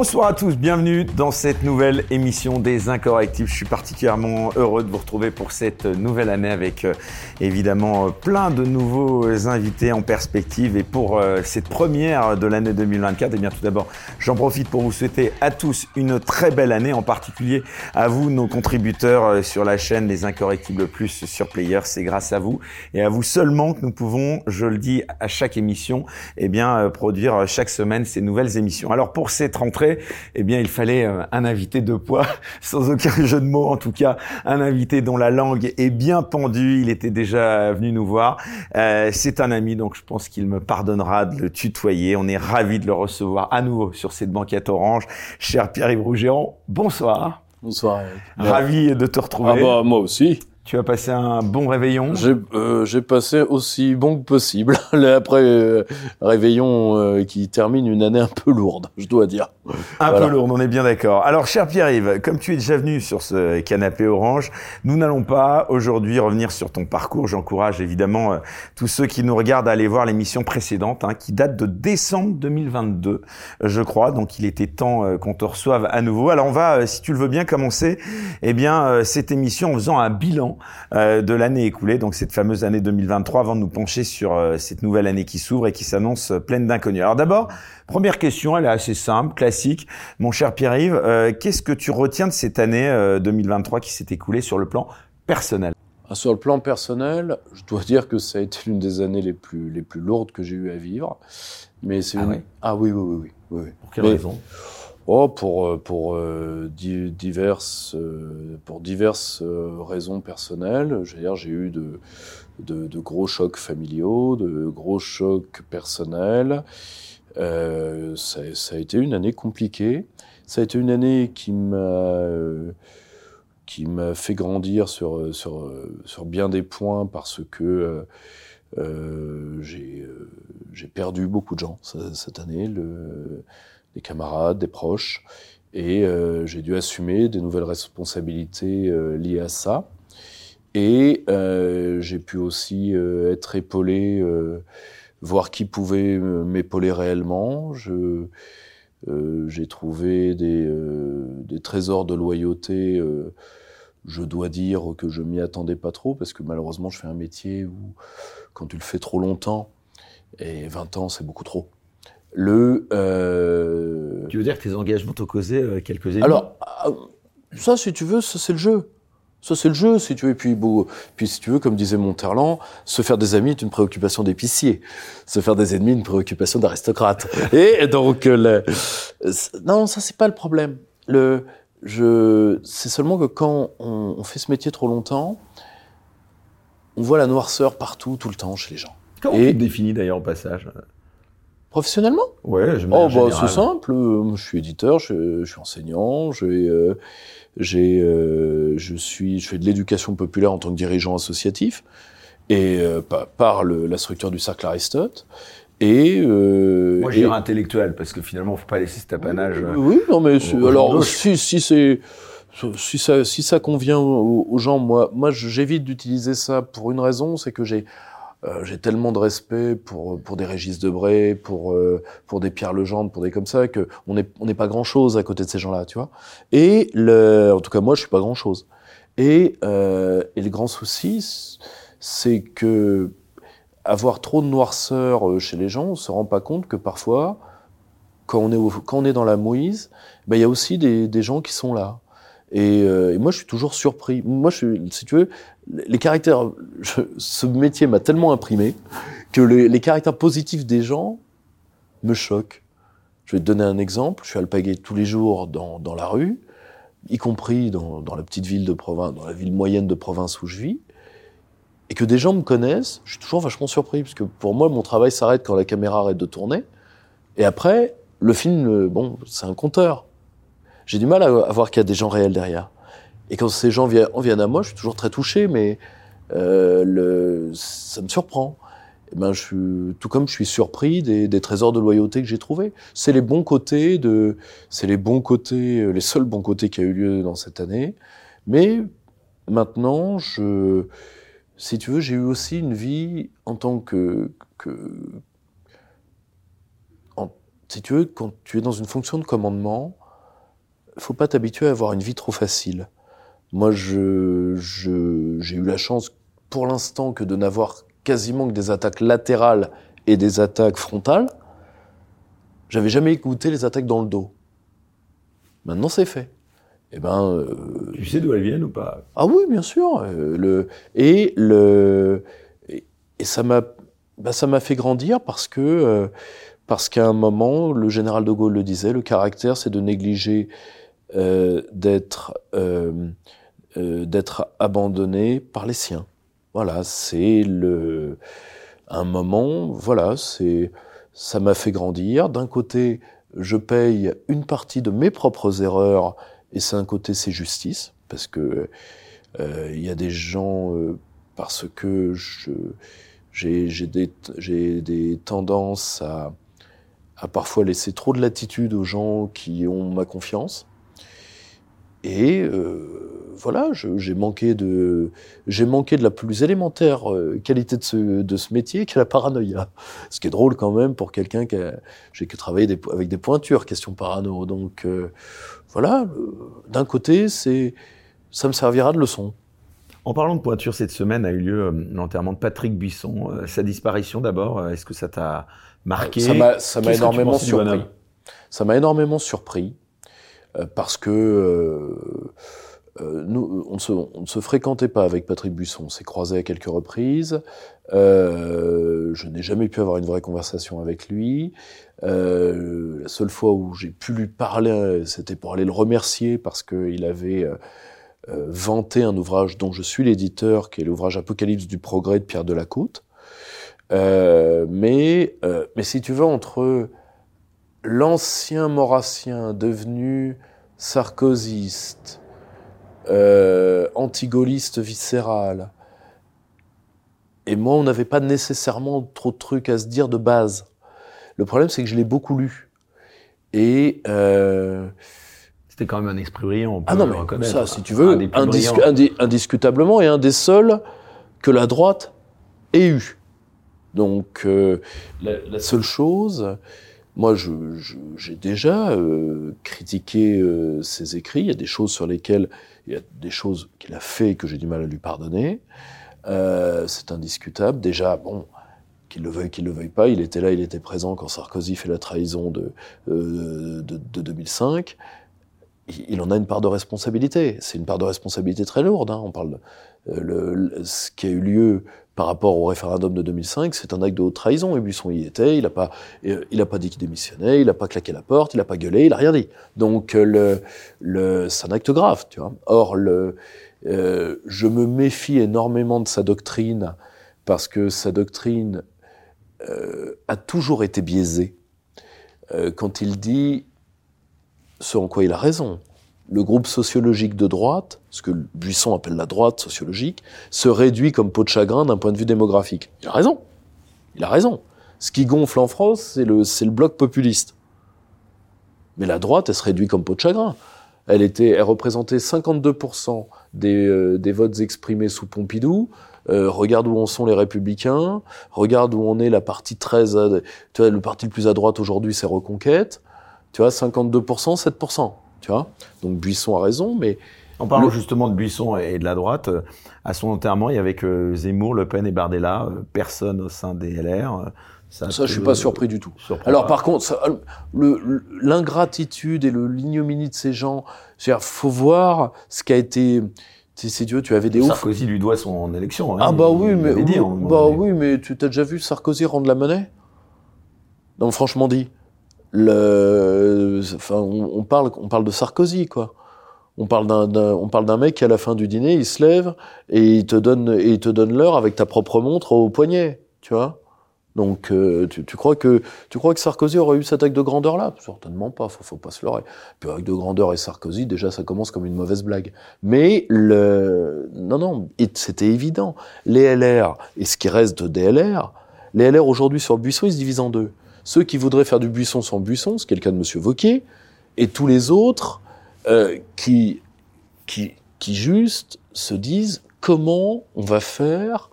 Bonsoir à tous, bienvenue dans cette nouvelle émission des Incorrectifs. Je suis particulièrement heureux de vous retrouver pour cette nouvelle année avec euh, évidemment euh, plein de nouveaux invités en perspective. Et pour euh, cette première de l'année 2024, eh bien tout d'abord, j'en profite pour vous souhaiter à tous une très belle année, en particulier à vous, nos contributeurs sur la chaîne Les Incorrectibles Plus sur Player. C'est grâce à vous et à vous seulement que nous pouvons, je le dis à chaque émission, eh bien produire chaque semaine ces nouvelles émissions. Alors pour cette rentrée, eh bien, il fallait euh, un invité de poids, sans aucun jeu de mots en tout cas, un invité dont la langue est bien pendue. Il était déjà venu nous voir. Euh, c'est un ami, donc je pense qu'il me pardonnera de le tutoyer. On est ravi de le recevoir à nouveau sur cette banquette orange. Cher Pierre-Yves Rougeron, bonsoir. Bonsoir. Ravi de te retrouver. Ah bah, moi aussi. Tu as passé un bon réveillon J'ai euh, passé aussi bon que possible. Après euh, réveillon euh, qui termine une année un peu lourde, je dois dire. Un peu lourde, on est bien d'accord. Alors, cher Pierre-Yves, comme tu es déjà venu sur ce canapé orange, nous n'allons pas aujourd'hui revenir sur ton parcours. J'encourage évidemment euh, tous ceux qui nous regardent à aller voir l'émission précédente, hein, qui date de décembre 2022, je crois. Donc, il était temps qu'on te reçoive à nouveau. Alors, on va, si tu le veux bien, commencer, eh bien, cette émission en faisant un bilan euh, de l'année écoulée, donc cette fameuse année 2023, avant de nous pencher sur euh, cette nouvelle année qui s'ouvre et qui s'annonce pleine d'inconnus. Alors d'abord, première question, elle est assez simple, classique. Mon cher Pierre-Yves, euh, qu'est-ce que tu retiens de cette année 2023 qui s'est écoulée sur le plan personnel? Ah, sur le plan personnel, je dois dire que ça a été l'une des années les plus, les plus lourdes que j'ai eu à vivre. Mais c'est ah, oui ah oui, oui, oui, oui, Pour quelle raison? Oh, pour euh, euh, diverses euh, pour diverses raisons personnelles. J'ai eu de, gros chocs familiaux, de gros chocs personnels. Ça, a été une année compliquée. Ça a été une année qui m'a fait grandir sur bien des points parce que j'ai perdu beaucoup de gens cette année. Des camarades, des proches, et euh, j'ai dû assumer des nouvelles responsabilités euh, liées à ça. Et euh, j'ai pu aussi être épaulé, voir qui pouvait m'épauler réellement. Je, j'ai trouvé des, des, trésors de loyauté. je dois dire que je m'y attendais pas trop parce que malheureusement, je fais un métier où, quand tu le fais trop longtemps, et 20 ans, c'est beaucoup trop. Le, euh... Tu veux dire que tes engagements t'ont causé euh, quelques ennemis Alors, euh, ça, si tu veux, ça c'est le jeu. Ça c'est le jeu, si tu veux. Et puis, bon, puis si tu veux, comme disait Monterland, se faire des amis est une préoccupation d'épicier. Se faire des ennemis, une préoccupation d'aristocrate. Et donc, euh, le... non, ça c'est pas le problème. Le, je, c'est seulement que quand on, on, fait ce métier trop longtemps, on voit la noirceur partout, tout le temps, chez les gens. Comment Et... tu te définis d'ailleurs au passage Professionnellement Ouais, je Oh, bah, c'est simple. Je suis éditeur, je, je suis enseignant, j'ai, euh, j'ai, euh, je suis, je fais de l'éducation populaire en tant que dirigeant associatif et euh, par, le, la structure du cercle Aristote. Et euh, moi, je dirais intellectuel parce que finalement, faut pas laisser cet apanage. Oui, non, mais alors si, si c'est si ça, si ça convient aux, aux gens, moi, moi, j'évite d'utiliser ça pour une raison, c'est que j'ai euh, j'ai tellement de respect pour pour des Régis Debray, pour euh, pour des Pierre Legendre, pour des comme ça que on n'est on n'est pas grand chose à côté de ces gens-là, tu vois. Et le, en tout cas moi je suis pas grand chose. Et euh, et le grand souci c'est que avoir trop de noirceur euh, chez les gens, on se rend pas compte que parfois quand on est au, quand on est dans la mouise, ben il y a aussi des des gens qui sont là. Et, euh, moi, je suis toujours surpris. Moi, je suis, si tu veux, les caractères, je, ce métier m'a tellement imprimé que les, les, caractères positifs des gens me choquent. Je vais te donner un exemple. Je suis alpagué tous les jours dans, dans la rue, y compris dans, dans, la petite ville de province, dans la ville moyenne de province où je vis, et que des gens me connaissent. Je suis toujours vachement surpris parce que pour moi, mon travail s'arrête quand la caméra arrête de tourner. Et après, le film, bon, c'est un compteur j'ai du mal à, voir qu'il y a des gens réels derrière. Et quand ces gens viennent, à moi, je suis toujours très touché, mais euh, le, ça me surprend. Eh ben, je suis, tout comme je suis surpris des, des trésors de loyauté que j'ai trouvés. C'est les bons côtés de, c'est les bons côtés, euh, les seuls bons côtés qui a eu lieu dans cette année. Mais maintenant, je, si tu veux, j'ai eu aussi une vie en tant que, que si tu veux, quand tu es dans une fonction de commandement, faut pas t'habituer à avoir une vie trop facile. Moi, je, j'ai eu la chance, pour l'instant, que de n'avoir quasiment que des attaques latérales et des attaques frontales. J'avais jamais écouté les attaques dans le dos. Maintenant, c'est fait. Eh ben, euh, tu sais d'où elles viennent ou pas? Ah oui, bien sûr. Euh, le et le et, ça m'a bah, ça m'a fait grandir parce que euh, parce qu'à un moment, le général de Gaulle le disait, le caractère, c'est de négliger d'être d'être abandonné par les siens. Voilà, c'est le un moment. Voilà, c'est ça m'a fait grandir. D'un côté, je paye une partie de mes propres erreurs et c'est un côté, c'est justice, parce que euh, il y a des gens, euh, parce que j'ai, des, des tendances à, à parfois laisser trop de latitude aux gens qui ont ma confiance. Et euh, voilà, j'ai manqué de, j'ai manqué de la plus élémentaire euh, qualité de ce, de ce métier, qui est la paranoïa. Ce qui est drôle quand même pour quelqu'un qui a, j'ai que travaillé des, avec des pointures, question parano. Donc euh, voilà, d'un côté, c'est, ça me servira de leçon. En parlant de pointure, cette semaine a eu lieu l'enterrement de Patrick Buisson. sa disparition d'abord, est-ce que ça t'a marqué? Ça m'a, ça m'a énormément surpris. Ça m'a énormément surpris. Euh, parce que euh, euh, nous, on, ne se fréquentait pas avec Patrick Buisson. On s'est croisé à quelques reprises. Euh, je n'ai jamais pu avoir une vraie conversation avec lui. Euh, la seule fois où j'ai pu lui parler, c'était pour aller le remercier parce qu'il avait euh, vanté un ouvrage dont je suis l'éditeur, qui est l'ouvrage Apocalypse du progrès de Pierre Delacôte. mais, mais si tu veux, entre l'ancien maurassien devenu sarkozyste, euh, antigoliste viscéral, et moi, on n'avait pas nécessairement trop de trucs à se dire de base. Le problème, c'est que je l'ai beaucoup lu. Et euh, c'était quand même un esprit brillant. On peut ah non, mais ça, si tu veux, indiscutablement, et un des seuls que la droite ait eu. Donc, euh, la, seule chose, moi, j'ai déjà euh, critiqué euh, ses écrits. Il y a des choses sur lesquelles, il y a des choses qu'il a fait que j'ai du mal à lui pardonner. Euh, c'est indiscutable. Déjà, bon, qu'il le veuille, qu'il le veuille pas, il était là, il était présent quand Sarkozy fait la trahison de, de, de 2005 il en a une part de responsabilité. C'est une part de responsabilité très lourde. Hein. On parle le, ce qui a eu lieu par rapport au référendum de 2005, c'est un acte de haute trahison. Et Buisson y était, il n'a pas, euh, il pas dit qu'il démissionnait, il n'a pas claqué la porte, il n'a pas gueulé, il n'a rien dit. Donc euh, c'est un acte grave. Or, euh, je me méfie énormément de sa doctrine parce que sa doctrine euh, a toujours été biaisée. Euh, quand il dit ce en quoi il a raison, le groupe sociologique de droite, ce que Buisson appelle la droite sociologique, se réduit comme peau de chagrin d'un point de vue démographique. Il a raison. Il a raison. Ce qui gonfle en France, c'est le, bloc populiste. Mais la droite, elle se réduit comme peau de chagrin. Elle était, elle représentait 52% des, euh, des votes exprimés sous Pompidou. Euh, regarde où en sont les républicains. Regarde où on est la partie 13. Tu vois, le parti le plus à droite aujourd'hui, c'est Reconquête. Tu vois, 52%, 7%. Tu vois Donc Buisson a raison, mais... En parlant justement de Buisson et de la droite, euh, à son enterrement, il y avait que Zemmour, Le Pen et Bardella, euh, personne au sein des LR. Euh, ça, ça je suis pas surpris du tout. Alors par contre, l'ingratitude et le l'ignominie de ces gens, c'est-à-dire, faut voir ce qui a été. C'est Dieu, tu avais des Sarkozy lui doit son élection. Hein, ah bah oui, mais dit, bah oui, mais tu t'as déjà vu Sarkozy rendre la monnaie? Non, franchement dit le, enfin, on, parle, on parle de Sarkozy, quoi. On parle d'un, mec qui à la fin du dîner, il se lève et il te donne, et il te donne l'heure avec ta propre montre au poignet, tu vois. Donc, euh, tu, tu, crois que, tu crois que Sarkozy aurait eu cette acte de grandeur là Certainement pas. Faut, faut pas se leurrer. Puis avec de grandeur et Sarkozy, déjà, ça commence comme une mauvaise blague. Mais le, non, non, c'était évident. Les LR et ce qui reste de DLR, les LR aujourd'hui sur Buisson, ils se divisent en deux ceux qui voudraient faire du buisson sans buisson, ce qui est le cas de M. Vauquier, et tous les autres euh, qui, qui, qui juste se disent comment on va faire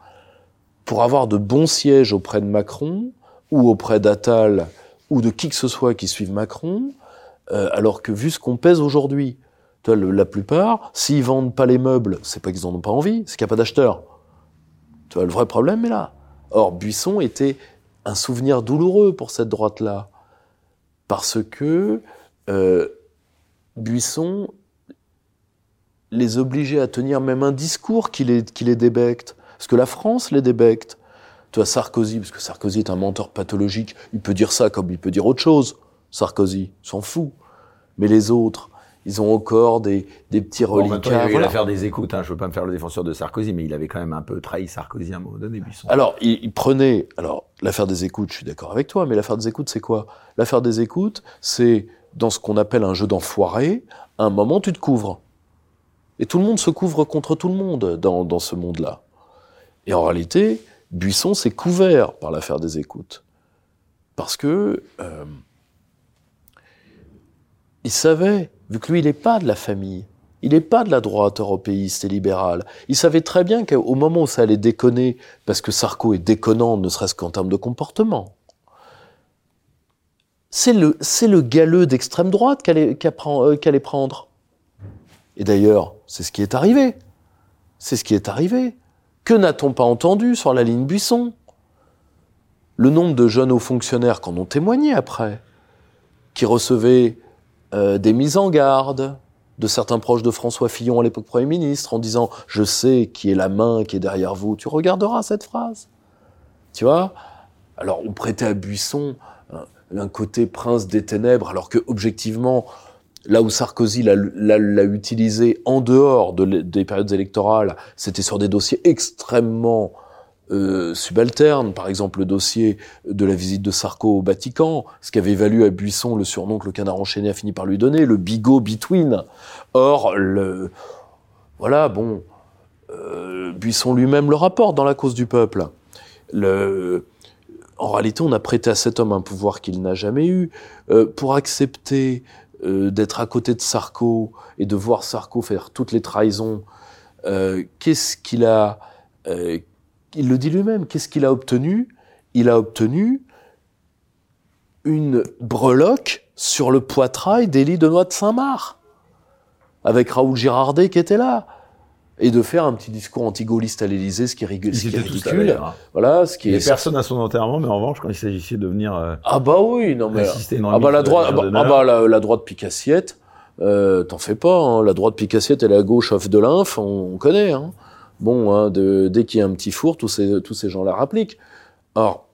pour avoir de bons sièges auprès de Macron ou auprès d'Attal ou de qui que ce soit qui suive Macron, euh, alors que vu ce qu'on pèse aujourd'hui, la plupart, s'ils vendent pas les meubles, c'est pas qu'ils en ont pas envie, c'est qu'il n'y a pas d'acheteurs. Tu le vrai problème est là. Or, Buisson était un souvenir douloureux pour cette droite-là. Parce que euh, Buisson les obligeait à tenir même un discours qui les, qui les débecte. Parce que la France les débecte. Tu vois, Sarkozy, parce que Sarkozy est un menteur pathologique, il peut dire ça comme il peut dire autre chose. Sarkozy, s'en fout. Mais les autres, ils ont encore des, des petits reliquats. il a eu l'affaire des écoutes. Hein. Je veux pas me faire le défenseur de Sarkozy, mais il avait quand même un peu trahi Sarkozy à un moment donné, Buisson. Alors, il, prenait. Alors, l'affaire des écoutes, je suis d'accord avec toi, mais l'affaire des écoutes, c'est quoi? L'affaire des écoutes, c'est dans ce qu'on appelle un jeu d'enfoiré. À un moment, tu te couvres. Et tout le monde se couvre contre tout le monde dans, dans ce monde-là. Et en réalité, Buisson s'est couvert par l'affaire des écoutes. Parce que euh, il savait, vu que lui, il n'est pas de la famille, il n'est pas de la droite européiste et libérale. Il savait très bien qu'au moment où ça allait déconner, parce que Sarko est déconnant, ne serait-ce qu'en termes de comportement, c'est le, le galeux d'extrême droite qu'elle euh, prendre. Et d'ailleurs, c'est ce qui est arrivé. C'est ce qui est arrivé. Que n'a-t-on pas entendu sur la ligne Buisson? Le nombre de jeunes hauts fonctionnaires qu'en ont témoigné après, qui recevaient euh, des mises en garde de certains proches de François Fillon à l'époque Premier ministre en disant « je sais qui est la main qui est derrière vous », tu regarderas cette phrase. Tu vois? Alors on prêtait à Buisson un, côté prince des ténèbres, alors que objectivement, là où Sarkozy l'a utilisé en dehors des périodes électorales, c'était sur des dossiers extrêmement euh, subalterne, par exemple le dossier de la visite de Sarko au Vatican, ce qui avait valu à Buisson le surnom que le canard enchaîné a fini par lui donner, le bigot between. Or, le, voilà, bon, euh, Buisson lui-même le rapporte dans la cause du peuple. Le, en réalité, on a prêté à cet homme un pouvoir qu'il n'a jamais eu. Euh, pour accepter d'être à côté de Sarko et de voir Sarko faire toutes les trahisons, qu'est-ce qu'il a il le dit lui-même, qu'est-ce qu'il a obtenu? Il a obtenu une breloque sur le poitrail d'Élie de Noix de Saint-Marc, avec Raoul Girardet qui était là et de faire un petit discours anti-gaulliste à l'Élysée, ce qui est, ridicule. Hein. Voilà, ce qui est. personne à son enterrement, mais en revanche, quand il s'agissait de venir. Euh, ah bah oui, non mais. Ah bah la droite, ah bah, ah bah, la, droite picassiette, euh, t'en fais pas. Hein, la droite picassiette et la gauche off de l'inf, on, on connaît. Hein. Bon, hein, dès qu'il y a un petit four, tous ces, gens-là rappliquent. Or,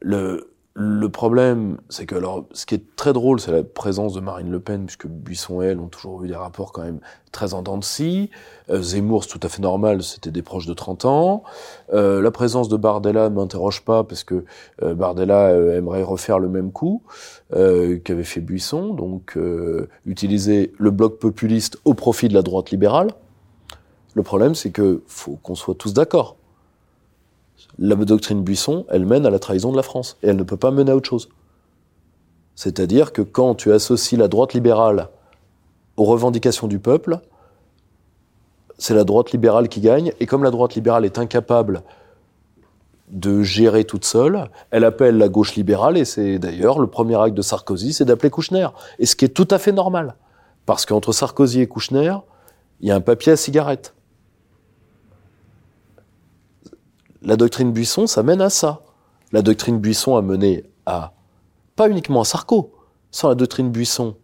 le, problème, c'est que alors, ce qui est très drôle, c'est la présence de Marine Le Pen, puisque Buisson et elle ont toujours eu des rapports quand même très en dents de scie. Euh, Zemmour, c'est tout à fait normal, c'était des proches de 30 ans. Euh, la présence de Bardella ne m'interroge pas, parce que euh, Bardella aimerait refaire le même coup qu'avait fait Buisson, donc utiliser le bloc populiste au profit de la droite libérale. Le problème, c'est que faut qu'on soit tous d'accord. La doctrine Buisson, elle mène à la trahison de la France, et elle ne peut pas mener à autre chose. C'est-à-dire que quand tu associes la droite libérale aux revendications du peuple, c'est la droite libérale qui gagne, et comme la droite libérale est incapable de gérer toute seule, elle appelle la gauche libérale, et c'est d'ailleurs le premier acte de Sarkozy, c'est d'appeler Kouchner. Et ce qui est tout à fait normal. Parce qu'entre Sarkozy et Kouchner, il y a un papier à cigarette la doctrine Buisson, ça mène à ça. La doctrine Buisson a mené à, pas uniquement à Sarko, sans la doctrine Buisson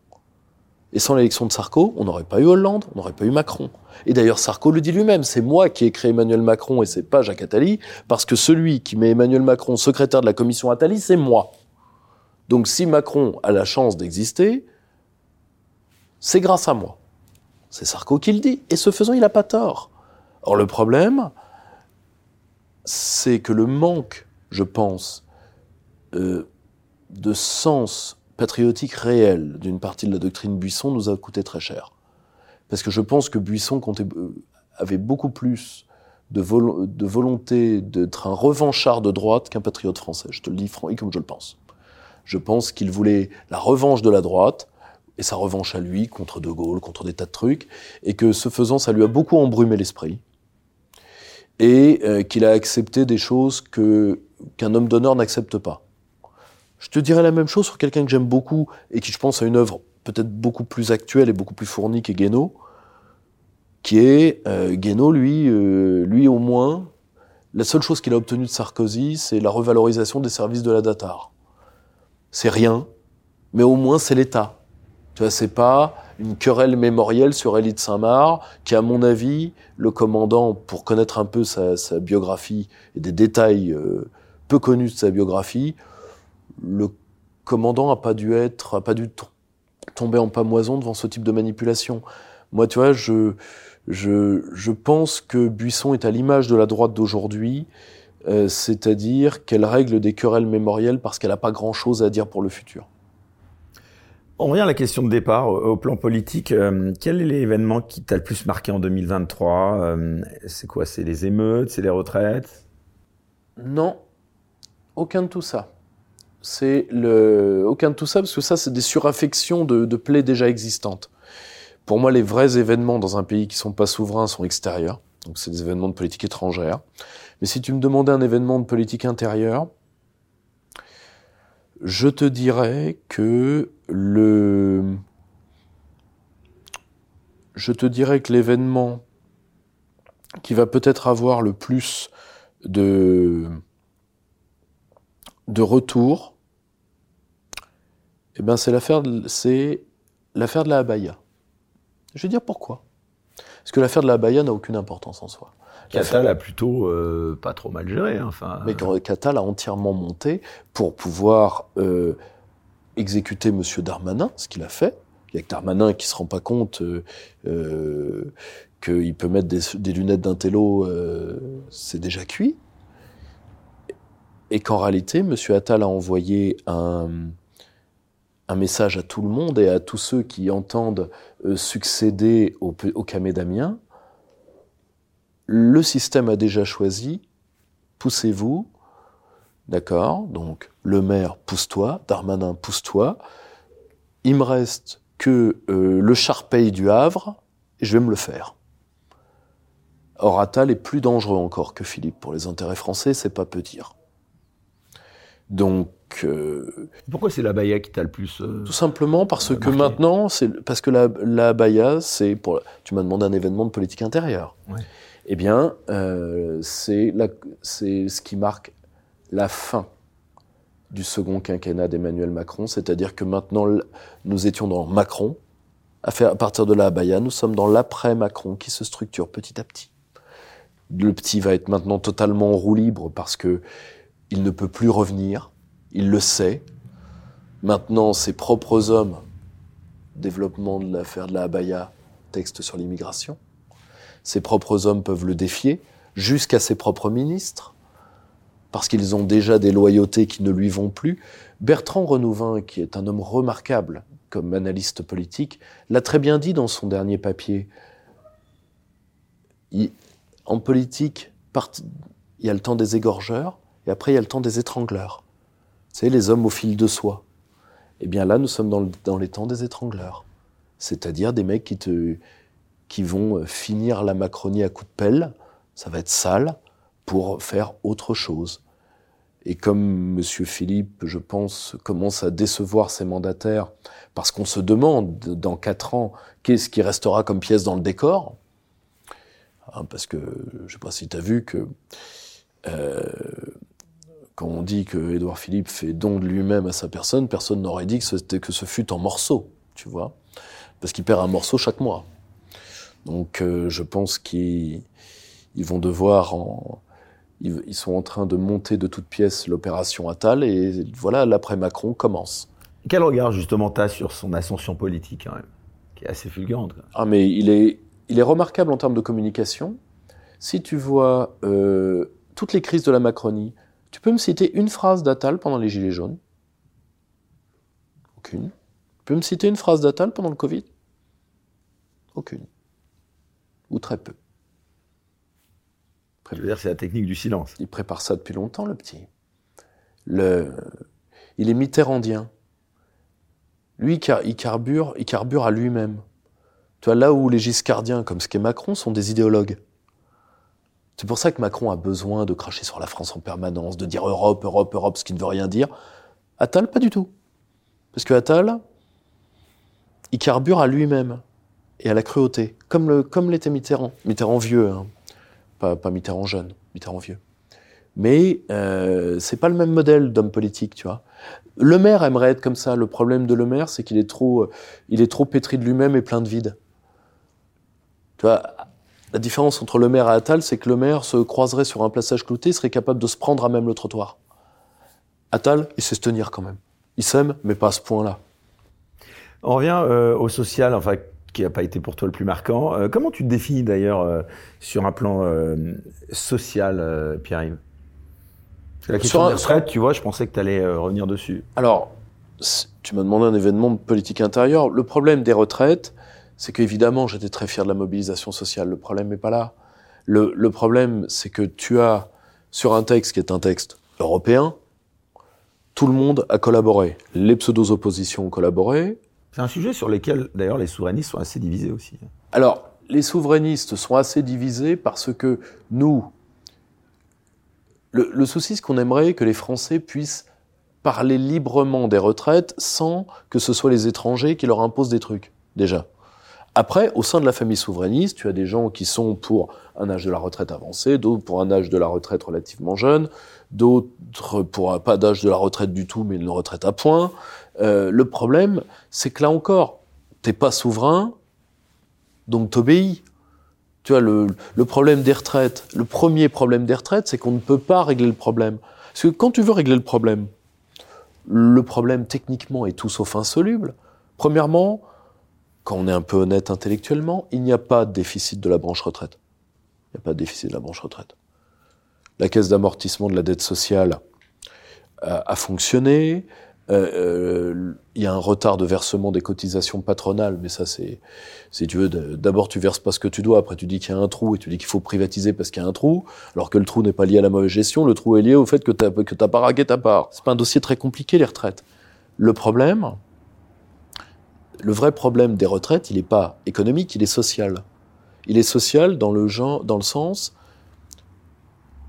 et sans l'élection de Sarko, on n'aurait pas eu Hollande, on n'aurait pas eu Macron. Et d'ailleurs, Sarko le dit lui-même, c'est moi qui ai créé Emmanuel Macron et c'est pas Jacques Attali, parce que celui qui met Emmanuel Macron secrétaire de la commission Attali, c'est moi. Donc si Macron a la chance d'exister, c'est grâce à moi. C'est Sarko qui le dit. Et ce faisant, il n'a pas tort. Or, le problème, c'est que le manque, je pense, euh, de sens patriotique réel d'une partie de la doctrine Buisson nous a coûté très cher. Parce que je pense que Buisson euh, avait beaucoup plus de, volonté d'être un revanchard de droite qu'un patriote français. Je te le dis comme je le pense. Je pense qu'il voulait la revanche de la droite, et sa revanche à lui contre De Gaulle, contre des tas de trucs, et que ce faisant, ça lui a beaucoup embrumé l'esprit et euh, qu'il a accepté des choses que qu'un homme d'honneur n'accepte pas. Je te dirais la même chose sur quelqu'un que j'aime beaucoup et qui, je pense, a une œuvre peut-être beaucoup plus actuelle et beaucoup plus fournie qu'est Guénaud, qui est euh, Guénaud, lui, euh, lui au moins, la seule chose qu'il a obtenue de Sarkozy, c'est la revalorisation des services de la Datar. C'est rien, mais au moins c'est l'État. Tu vois, c'est pas une querelle mémorielle sur Élie de Saint-Marc, qui, à mon avis, le commandant, pour connaître un peu sa, biographie et des détails euh, peu connus de sa biographie, le commandant a pas dû être, a pas dû tomber en pamoison devant ce type de manipulation. Moi, tu vois, je, je, je pense que Buisson est à l'image de la droite d'aujourd'hui, euh, c'est-à-dire qu'elle règle des querelles mémorielles parce qu'elle n'a pas grand-chose à dire pour le futur. On revient à la question de départ au, plan politique. Euh, quel est l'événement qui t'a le plus marqué en 2023 euh, C'est quoi C'est les émeutes C'est les retraites? Non, aucun de tout ça c'est le aucun de tout ça parce que ça c'est des suraffections de, de plaies déjà existantes. Pour moi, les vrais événements dans un pays qui sont pas souverains sont extérieurs. Donc c'est des événements de politique étrangère. Mais si tu me demandais un événement de politique intérieure, je te dirais que le je te dirais que l'événement qui va peut-être avoir le plus de de retour eh ben, c'est l'affaire de, c'est l'affaire de la abaya. Je vais dire pourquoi. Parce que l'affaire de la abaya n'a aucune importance en soi. Catal a plutôt euh, pas trop mal géré. Hein, enfin, Mais Catal a entièrement monté pour pouvoir euh, exécuter M. Darmanin, ce qu'il a fait. Il y a que Darmanin qui se rend pas compte euh, qu'il peut mettre des, lunettes d'un télo, c'est déjà cuit. Et qu'en réalité, M. Attal a envoyé un, message à tout le monde et à tous ceux qui entendent euh, succéder au, au Camé. Le système a déjà choisi, poussez-vous, d'accord Donc le maire, pousse-toi, Darmanin, pousse-toi. Il me reste que euh, le Charpeil du Havre, et je vais me le faire. Or, Attal est plus dangereux encore que Philippe pour les intérêts français, c'est pas peu dire. Donc euh, Pourquoi c'est la Baïa qui t'a le plus euh, Tout simplement parce que maintenant, c'est parce que la, la Baïa, c'est pour. Tu m'as demandé un événement de politique intérieure. Eh bien, euh, c'est ce qui marque la fin du second quinquennat d'Emmanuel Macron, c'est-à-dire que maintenant, nous étions dans Macron. À, partir de la Baïa, nous sommes dans l'après-Macron qui se structure petit à petit. Le petit va être maintenant totalement en roue libre parce que il ne peut plus revenir il le sait. Maintenant, ses propres hommes, développement de l'affaire de la Abaya, texte sur l'immigration, ses propres hommes peuvent le défier, jusqu'à ses propres ministres, parce qu'ils ont déjà des loyautés qui ne lui vont plus. Bertrand Renouvin, qui est un homme remarquable comme analyste politique, l'a très bien dit dans son dernier papier. en politique, il y a le temps des égorgeurs, et après il y a le temps des étrangleurs. C'est les hommes au fil de soie. Eh bien là, nous sommes dans, les temps des étrangleurs. C'est-à-dire des mecs qui, te, qui vont finir la Macronie à coups de pelle, ça va être sale, pour faire autre chose. Et comme M. Philippe, je pense, commence à décevoir ses mandataires, parce qu'on se demande dans quatre ans qu'est-ce qui restera comme pièce dans le décor, hein, parce que je ne sais pas si tu as vu que euh, quand on dit que Édouard Philippe fait don de lui-même à sa personne, personne n'aurait dit que, c'était, que ce fut en morceaux, tu vois, parce qu'il perd un morceau chaque mois. Donc euh, je pense qu'ils vont devoir en, ils, sont en train de monter de toutes pièces l'opération Attal et voilà l'après Macron commence. Quel regard justement t'as sur son ascension politique quand même, qui est assez fulgurante Ah mais il est il est remarquable en termes de communication. Si tu vois euh, toutes les crises de la Macronie, tu peux me citer une phrase d'Attal pendant les Gilets jaunes? Aucune. Tu peux me citer une phrase d'Attal pendant le Covid? Aucune. Ou très peu. Je c'est la technique du silence. Il prépare ça depuis longtemps, le petit. Il est mitterrandien. Lui, il carbure, il carbure à lui-même. Tu vois, là où les giscardiens, comme ce qu'est Macron, sont des idéologues. C'est pour ça que Macron a besoin de cracher sur la France en permanence, de dire Europe, Europe, Europe, ce qui ne veut rien dire. Attal, pas du tout. Parce que Attal, il carbure à lui-même et à la cruauté, comme l'était Mitterrand. Mitterrand vieux, hein. Pas, pas Mitterrand jeune, Mitterrand vieux. Mais euh, c'est pas le même modèle d'homme politique, tu vois. Le maire aimerait être comme ça. Le problème de Le Maire, c'est qu'il est trop, il est trop pétri de lui-même et plein de vide. Tu vois, la différence entre le maire et Attal, c'est que le maire se croiserait sur un passage clouté, serait capable de se prendre à même le trottoir. Attal, il sait se tenir quand même. Il s'aime, mais pas à ce point-là. On revient euh, au social, enfin, qui n'a pas été pour toi le plus marquant. Euh, comment tu te définis d'ailleurs euh, sur un plan social, Pierre-Yves? La question des retraites, tu vois, je pensais que tu allais revenir dessus. Alors, tu m'as demandé un événement de politique intérieure. Le problème des retraites, c'est qu'évidemment, j'étais très fier de la mobilisation sociale. Le problème n'est pas là. Le, le problème, c'est que tu as, sur un texte qui est un texte européen, tout le monde a collaboré. Les pseudo-oppositions ont collaboré. C'est un sujet sur lequel, d'ailleurs, les souverainistes sont assez divisés aussi. Alors, les souverainistes sont assez divisés parce que nous, le, souci, c'est qu'on aimerait que les Français puissent parler librement des retraites sans que ce soit les étrangers qui leur imposent des trucs, déjà. Après, au sein de la famille souverainiste, tu as des gens qui sont pour un âge de la retraite avancé, d'autres pour un âge de la retraite relativement jeune, d'autres pour pas d'âge de la retraite du tout, mais une retraite à point. Euh, le problème, c'est que là encore, t'es pas souverain, donc t'obéis. Tu vois, le, le, problème des retraites, le premier problème des retraites, c'est qu'on ne peut pas régler le problème. Parce que quand tu veux régler le problème, le problème techniquement est tout sauf insoluble. Premièrement, quand on est un peu honnête intellectuellement, il n'y a pas de déficit de la branche retraite. Il n'y a pas de déficit de la branche retraite. La caisse d'amortissement de la dette sociale a, fonctionné. Euh, euh, il y a un retard de versement des cotisations patronales, mais ça c'est, si tu veux, d'abord tu verses pas ce que tu dois, après tu dis qu'il y a un trou et tu dis qu'il faut privatiser parce qu'il y a un trou, alors que le trou n'est pas lié à la mauvaise gestion, le trou est lié au fait que tu pas ragué ta part. C'est pas un dossier très compliqué les retraites. Le problème, le vrai problème des retraites, il n'est pas économique, il est social. Il est social dans le, genre, dans le sens,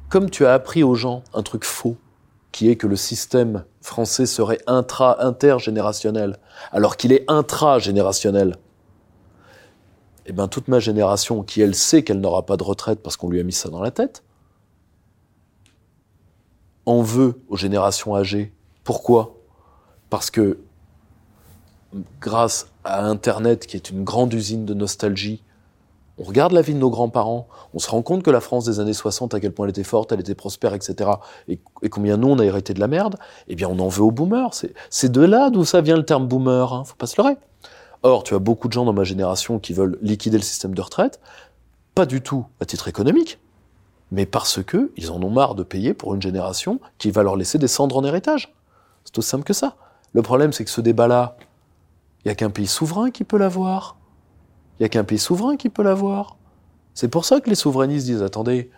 comme tu as appris aux gens un truc faux, qui est que le système français serait intra-intergénérationnel, alors qu'il est intragénérationnel. Eh bien, toute ma génération, qui elle sait qu'elle n'aura pas de retraite parce qu'on lui a mis ça dans la tête, en veut aux générations âgées. Pourquoi? Parce que grâce à Internet, qui est une grande usine de nostalgie, on regarde la vie de nos grands-parents, on se rend compte que la France des années 60, à quel point elle était forte, elle était prospère, etc., et, combien nous, on a hérité de la merde, eh bien, on en veut aux boomers. C'est de là d'où ça vient le terme boomer, hein, faut pas se leurrer. Or, tu as beaucoup de gens dans ma génération qui veulent liquider le système de retraite, pas du tout à titre économique, mais parce que ils en ont marre de payer pour une génération qui va leur laisser des cendres en héritage. C'est aussi simple que ça. Le problème, c'est que ce débat-là, il n'y a qu'un pays souverain qui peut l'avoir. Il n'y a qu'un pays souverain qui peut l'avoir. C'est pour ça que les souverainistes disent, attendez,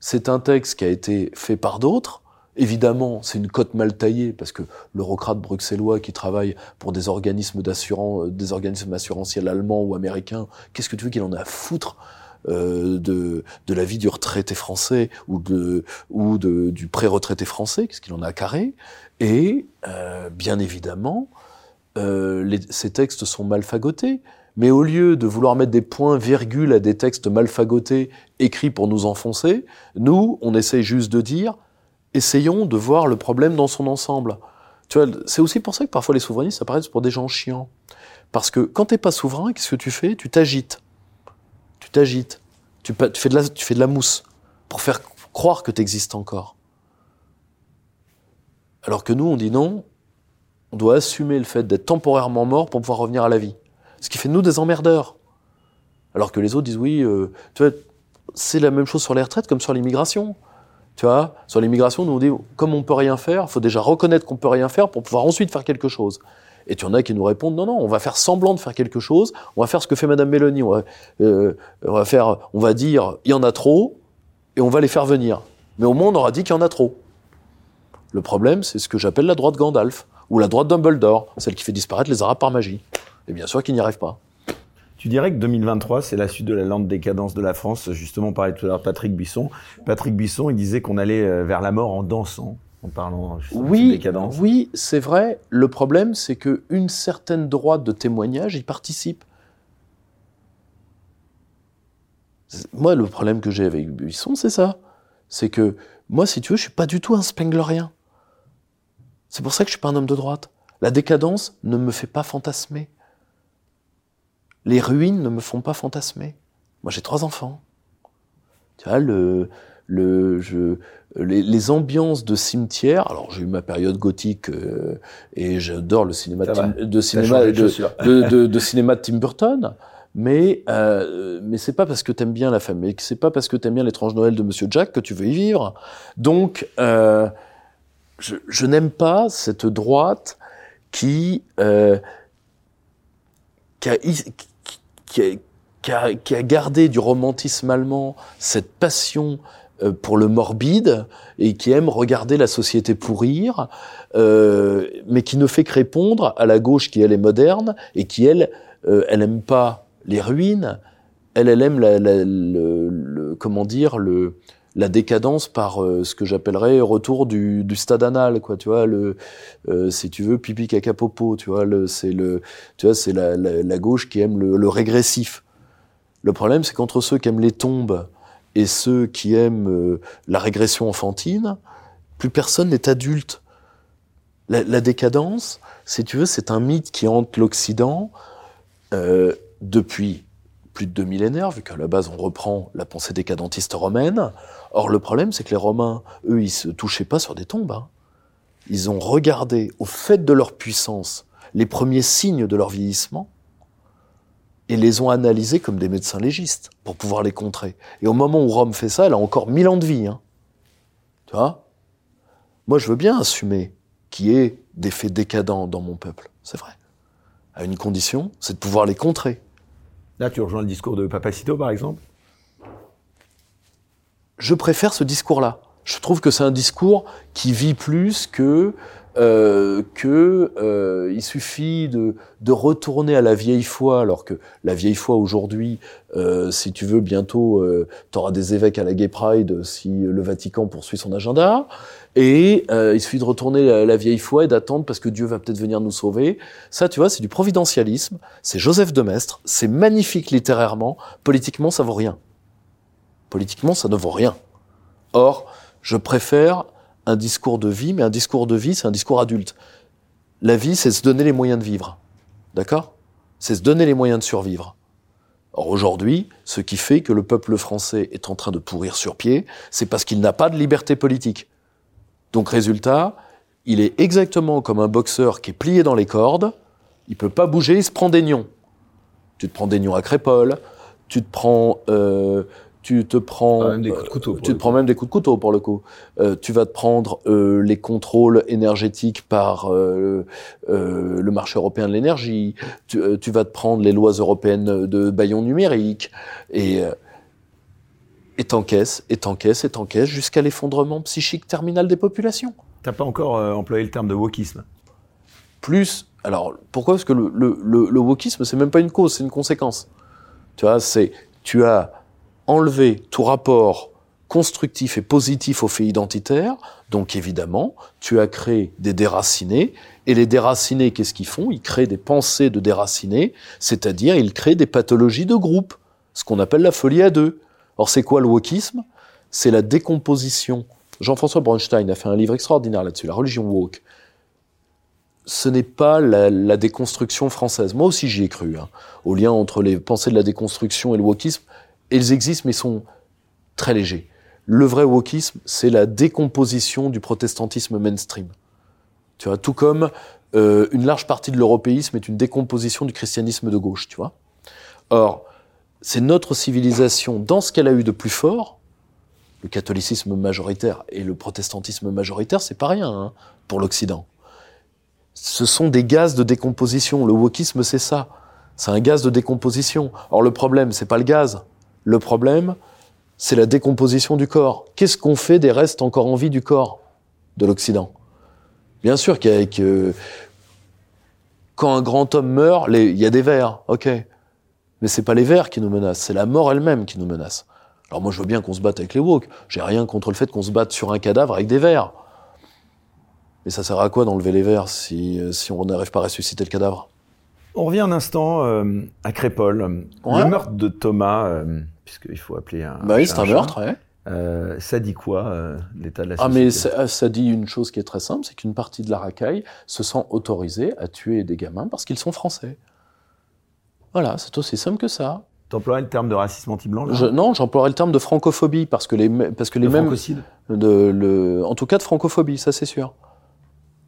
c'est un texte qui a été fait par d'autres. Évidemment, c'est une cote mal taillée parce que l'eurocrate bruxellois qui travaille pour des organismes d'assurance, des organismes assurantiels allemands ou américains, qu'est-ce que tu veux qu'il en a à foutre euh, de, la vie du retraité français ou de du pré-retraité français? Qu'est-ce qu'il en a à carrer? Et euh, bien évidemment, euh, ces textes sont mal fagotés. Mais au lieu de vouloir mettre des points virgules à des textes mal fagotés écrits pour nous enfoncer, nous, on essaye juste de dire, essayons de voir le problème dans son ensemble. Tu vois, c'est aussi pour ça que parfois les souverainistes apparaissent pour des gens chiants. Parce que quand t'es pas souverain, qu'est-ce que tu fais? Tu t'agites. Tu t'agites. Tu, fais de la, tu fais de la mousse pour faire croire que tu encore. Alors que nous, on dit non, on doit assumer le fait d'être temporairement mort pour pouvoir revenir à la vie. Ce qui fait de nous des emmerdeurs. Alors que les autres disent oui, euh, tu vois, c'est la même chose sur les retraites comme sur l'immigration. Tu vois, sur l'immigration, nous on dit comme on peut rien faire, faut déjà reconnaître qu'on peut rien faire pour pouvoir ensuite faire quelque chose. Et tu en as qui nous répondent non non, on va faire semblant de faire quelque chose, on va faire ce que fait Madame Mélanie, on va, euh, faire, on va dire il y en a trop et on va les faire venir. Mais au moins on aura dit qu'il y en a trop. Le problème, c'est ce que j'appelle la droite Gandalf ou la droite Dumbledore, celle qui fait disparaître les Arabes par magie. Et bien sûr qu'ils n'y arrivent pas. Tu dirais que 2023, c'est la suite de la lente décadence de la France. Justement, on parlait tout à l'heure Patrick Bisson. Patrick Bisson, il disait qu'on allait euh, vers la mort en dansant. en parlant oui, de décadence. Oui, c'est vrai. Le problème, c'est qu'une certaine droite de témoignage y participe. Moi, le problème que j'ai avec Buisson, c'est ça. C'est que moi, si tu veux, je suis pas du tout un Spenglerien. C'est pour ça que je suis pas un homme de droite. La décadence ne me fait pas fantasmer. Les ruines ne me font pas fantasmer. Moi, j'ai trois enfants. Tu vois, le, le, je, les, ambiances de cimetière. Alors, j'ai eu ma période gothique euh, et j'adore le cinéma de, cinéma de, de, cinéma de Tim Burton. Mais euh, mais c'est pas parce que t'aimes bien la famille, c'est pas parce que t'aimes bien l'étrange Noël de Monsieur Jack que tu veux y vivre. Donc euh, je, je n'aime pas cette droite qui euh, qui, a, qui, a, qui, a, qui, a, gardé du romantisme allemand cette passion euh, pour le morbide et qui aime regarder la société pourrir, euh, mais qui ne fait que répondre à la gauche qui elle est moderne et qui elle euh, elle aime pas les ruines, elle, elle aime la, le, comment dire le la décadence par euh, ce que j'appellerais retour du, stade anal quoi tu vois le euh, si tu veux pipi caca popo tu vois c'est le tu vois c'est la, gauche qui aime le, régressif. Le problème c'est qu'entre ceux qui aiment les tombes et ceux qui aiment euh, la régression enfantine plus personne n'est adulte. La, la décadence si tu veux c'est un mythe qui hante l'Occident depuis plus de deux millénaires, vu qu'à la base on reprend la pensée décadentiste romaine. Or le problème, c'est que les Romains, eux, ils se touchaient pas sur des tombes. Hein. Ils ont regardé au fait de leur puissance les premiers signes de leur vieillissement et les ont analysés comme des médecins légistes pour pouvoir les contrer. Et au moment où Rome fait ça, elle a encore mille ans de vie. Hein. Tu vois? Moi, je veux bien assumer qu'il y ait des faits décadents dans mon peuple, c'est vrai. À une condition, c'est de pouvoir les contrer. Là, tu rejoins le discours de Papacito, par exemple? Je préfère ce discours-là. Je trouve que c'est un discours qui vit plus que euh, que euh, il suffit de, de, retourner à la vieille foi, alors que la vieille foi aujourd'hui, euh, si tu veux, bientôt, euh, tu auras des évêques à la Gay Pride si le Vatican poursuit son agenda. Et euh, il suffit de retourner à la vieille foi et d'attendre parce que Dieu va peut-être venir nous sauver. Ça, tu vois, c'est du providentialisme. C'est Joseph de Maistre. C'est magnifique littérairement. Politiquement, ça vaut rien. Politiquement, ça ne vaut rien. Or, je préfère un discours de vie, mais un discours de vie, c'est un discours adulte. La vie, c'est se donner les moyens de vivre. D'accord? C'est se donner les moyens de survivre. Or aujourd'hui, ce qui fait que le peuple français est en train de pourrir sur pied, c'est parce qu'il n'a pas de liberté politique. Donc résultat, il est exactement comme un boxeur qui est plié dans les cordes, il peut pas bouger, il se prend des nions. Tu te prends des nions à crépole, tu te prends euh, tu te prends même des coups de couteau. tu te prends même des coups de couteau pour le coup. Euh, tu vas te prendre euh, les contrôles énergétiques par euh, le marché européen de l'énergie. Tu, tu, vas te prendre les lois européennes de baillon numérique et et t'encaisse, et t'encaisse, et t'encaisse jusqu'à l'effondrement psychique terminal des populations. T'as pas encore employé le terme de wokisme? Plus, alors pourquoi? Parce que le, le, le, le wokisme, c'est même pas une cause, c'est une conséquence. Tu vois, c'est tu as enlever tout rapport constructif et positif au fait identitaire, donc évidemment, tu as créé des déracinés, et les déracinés, qu'est-ce qu'ils font? Ils créent des pensées de déracinés, c'est-à-dire ils créent des pathologies de groupe, ce qu'on appelle la folie à deux. Or, c'est quoi le wokisme? C'est la décomposition. Jean-François Bronstein a fait un livre extraordinaire là-dessus, La religion woke. Ce n'est pas la, déconstruction française. Moi aussi, j'y ai cru, hein, au lien entre les pensées de la déconstruction et le wokisme. Ils existent, mais sont très légers. Le vrai wokisme, c'est la décomposition du protestantisme mainstream. Tu vois, tout comme euh, une large partie de l'européisme est une décomposition du christianisme de gauche, tu vois. Or, c'est notre civilisation, dans ce qu'elle a eu de plus fort, le catholicisme majoritaire et le protestantisme majoritaire, c'est pas rien hein, pour l'Occident. Ce sont des gaz de décomposition. Le wokisme, c'est ça. C'est un gaz de décomposition. Or, le problème, c'est pas le gaz. Le problème, c'est la décomposition du corps. Qu'est-ce qu'on fait des restes encore en vie du corps de l'Occident? Bien sûr qu'avec euh, quand un grand homme meurt, il y a des vers, ok, mais c'est pas les vers qui nous menacent, c'est la mort elle-même qui nous menace. Alors moi, je veux bien qu'on se batte avec les woke. J'ai rien contre le fait qu'on se batte sur un cadavre avec des vers. Mais ça sert à quoi d'enlever les verres si, si on n'arrive pas à ressusciter le cadavre? On revient un instant euh, à Crépole. Le meurtre de Thomas, euh, puisqu'il faut appeler un. Bah oui, c'est un meurtre, ouais. Euh, ça dit quoi, euh, l'état de la société Ah, mais ça, ça, dit une chose qui est très simple, c'est qu'une partie de la racaille se sent autorisée à tuer des gamins parce qu'ils sont français. Voilà, c'est aussi simple que ça. T'emploierais le terme de racisme anti-blanc Non, j'emploierais le terme de francophobie parce que les, parce que les mêmes. De, le, en tout cas de francophobie, ça c'est sûr.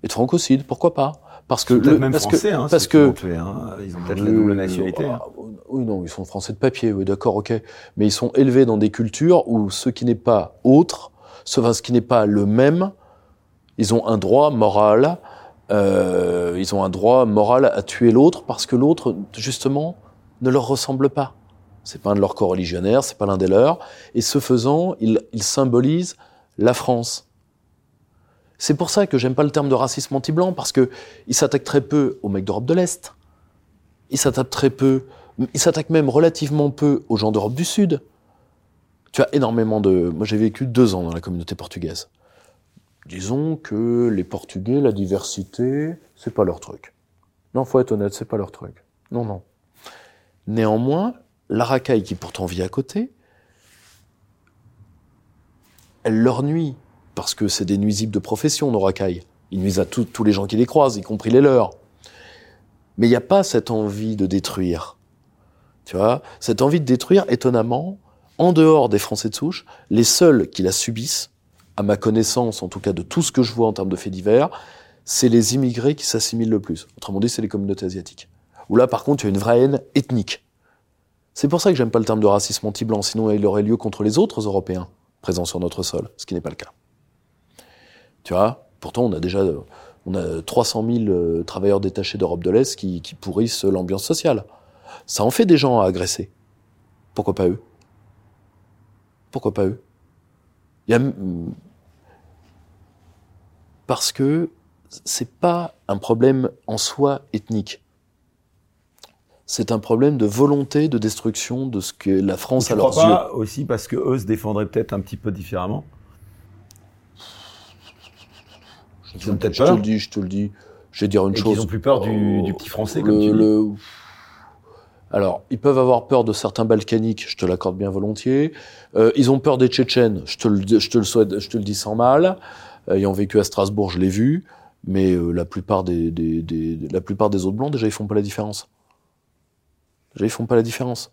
Et de francocide, pourquoi pas? Parce que le, même parce français, que, hein, parce que hein. ils ont peut-être la double nationalité. Hein. Ah, oui, non, ils sont français de papier, oui, d'accord, ok. Mais ils sont élevés dans des cultures où ce qui n'est pas autre, ce, qui n'est pas le même, ils ont un droit moral, euh, ils ont un droit moral à tuer l'autre parce que l'autre, justement, ne leur ressemble pas. C'est pas un de leurs co-religionnaires, c'est pas l'un des leurs. Et ce faisant, ils, ils symbolisent la France. C'est pour ça que j'aime pas le terme de racisme anti-blanc, parce que il s'attaque très peu aux mecs d'Europe de l'Est. Il s'attaque très peu, il s'attaque même relativement peu aux gens d'Europe du Sud. Tu as énormément de. Moi, j'ai vécu deux ans dans la communauté portugaise. Disons que les Portugais, la diversité, c'est pas leur truc. Non, faut être honnête, c'est pas leur truc. Non, non. Néanmoins, la racaille qui pourtant vit à côté, elle leur nuit parce que c'est des nuisibles de profession, nos racailles. Ils nuisent à tous les gens qui les croisent, y compris les leurs. Mais il n'y a pas cette envie de détruire. Tu vois, cette envie de détruire, étonnamment, en dehors des Français de souche, les seuls qui la subissent, à ma connaissance, en tout cas de tout ce que je vois en termes de faits divers, c'est les immigrés qui s'assimilent le plus. Autrement dit, c'est les communautés asiatiques. Où là, par contre, il y a une vraie haine ethnique. C'est pour ça que j'aime pas le terme de racisme anti-blanc, sinon il aurait lieu contre les autres Européens présents sur notre sol, ce qui n'est pas le cas. Tu vois Pourtant, on a déjà on a 300 000 euh, travailleurs détachés d'Europe de l'Est qui, pourrissent l'ambiance sociale. Ça en fait des gens à agresser. Pourquoi pas eux? Pourquoi pas eux? Il y a... Parce que c'est pas un problème en soi ethnique. C'est un problème de volonté de destruction de ce que la France a leurs pas aussi parce que eux se défendraient peut-être un petit peu différemment? Ils ont peut-être peur. Je te le dis, je te le dis. Je vais dire une chose. Ils ont plus peur du, du petit français, comme tu le... Alors, ils peuvent avoir peur de certains balkaniques, je te l'accorde bien volontiers. Euh, ils ont peur des Tchétchènes, je te le, souhaite, je te le dis sans mal. Euh, ayant vécu à Strasbourg, je l'ai vu. Mais euh, la plupart des, autres blancs, déjà, ils font pas la différence. Déjà, ils font pas la différence.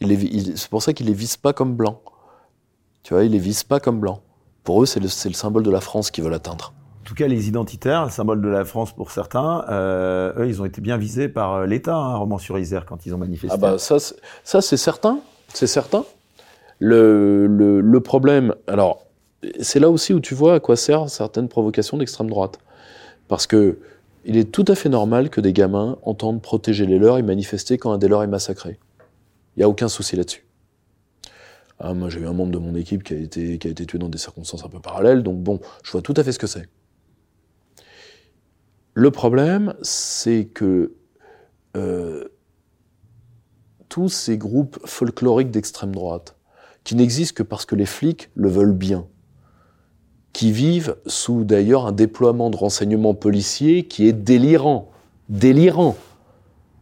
c'est pour ça qu'ils les visent pas comme blancs. Tu vois, ils les visent pas comme blancs. Pour eux, c'est le, le symbole de la France qu'ils veulent atteindre tout cas les identitaires, le symbole de la France pour certains, euh, eux, ils ont été bien visés par euh, l'État, hein, Romans-sur-Isère, quand ils ont manifesté. Ah bah ça, c'est certain, c'est certain. Le, le, le, problème, alors, c'est là aussi où tu vois à quoi servent certaines provocations d'extrême droite. Parce que il est tout à fait normal que des gamins entendent protéger les leurs et manifester quand un des leurs est massacré. Il n'y a aucun souci là-dessus. Ah, moi, j'ai eu un membre de mon équipe qui a, été, qui a été tué dans des circonstances un peu parallèles, donc bon, je vois tout à fait ce que c'est. Le problème, c'est que euh, tous ces groupes folkloriques d'extrême droite, qui n'existent que parce que les flics le veulent bien, qui vivent sous d'ailleurs un déploiement de renseignements policiers qui est délirant. Délirant.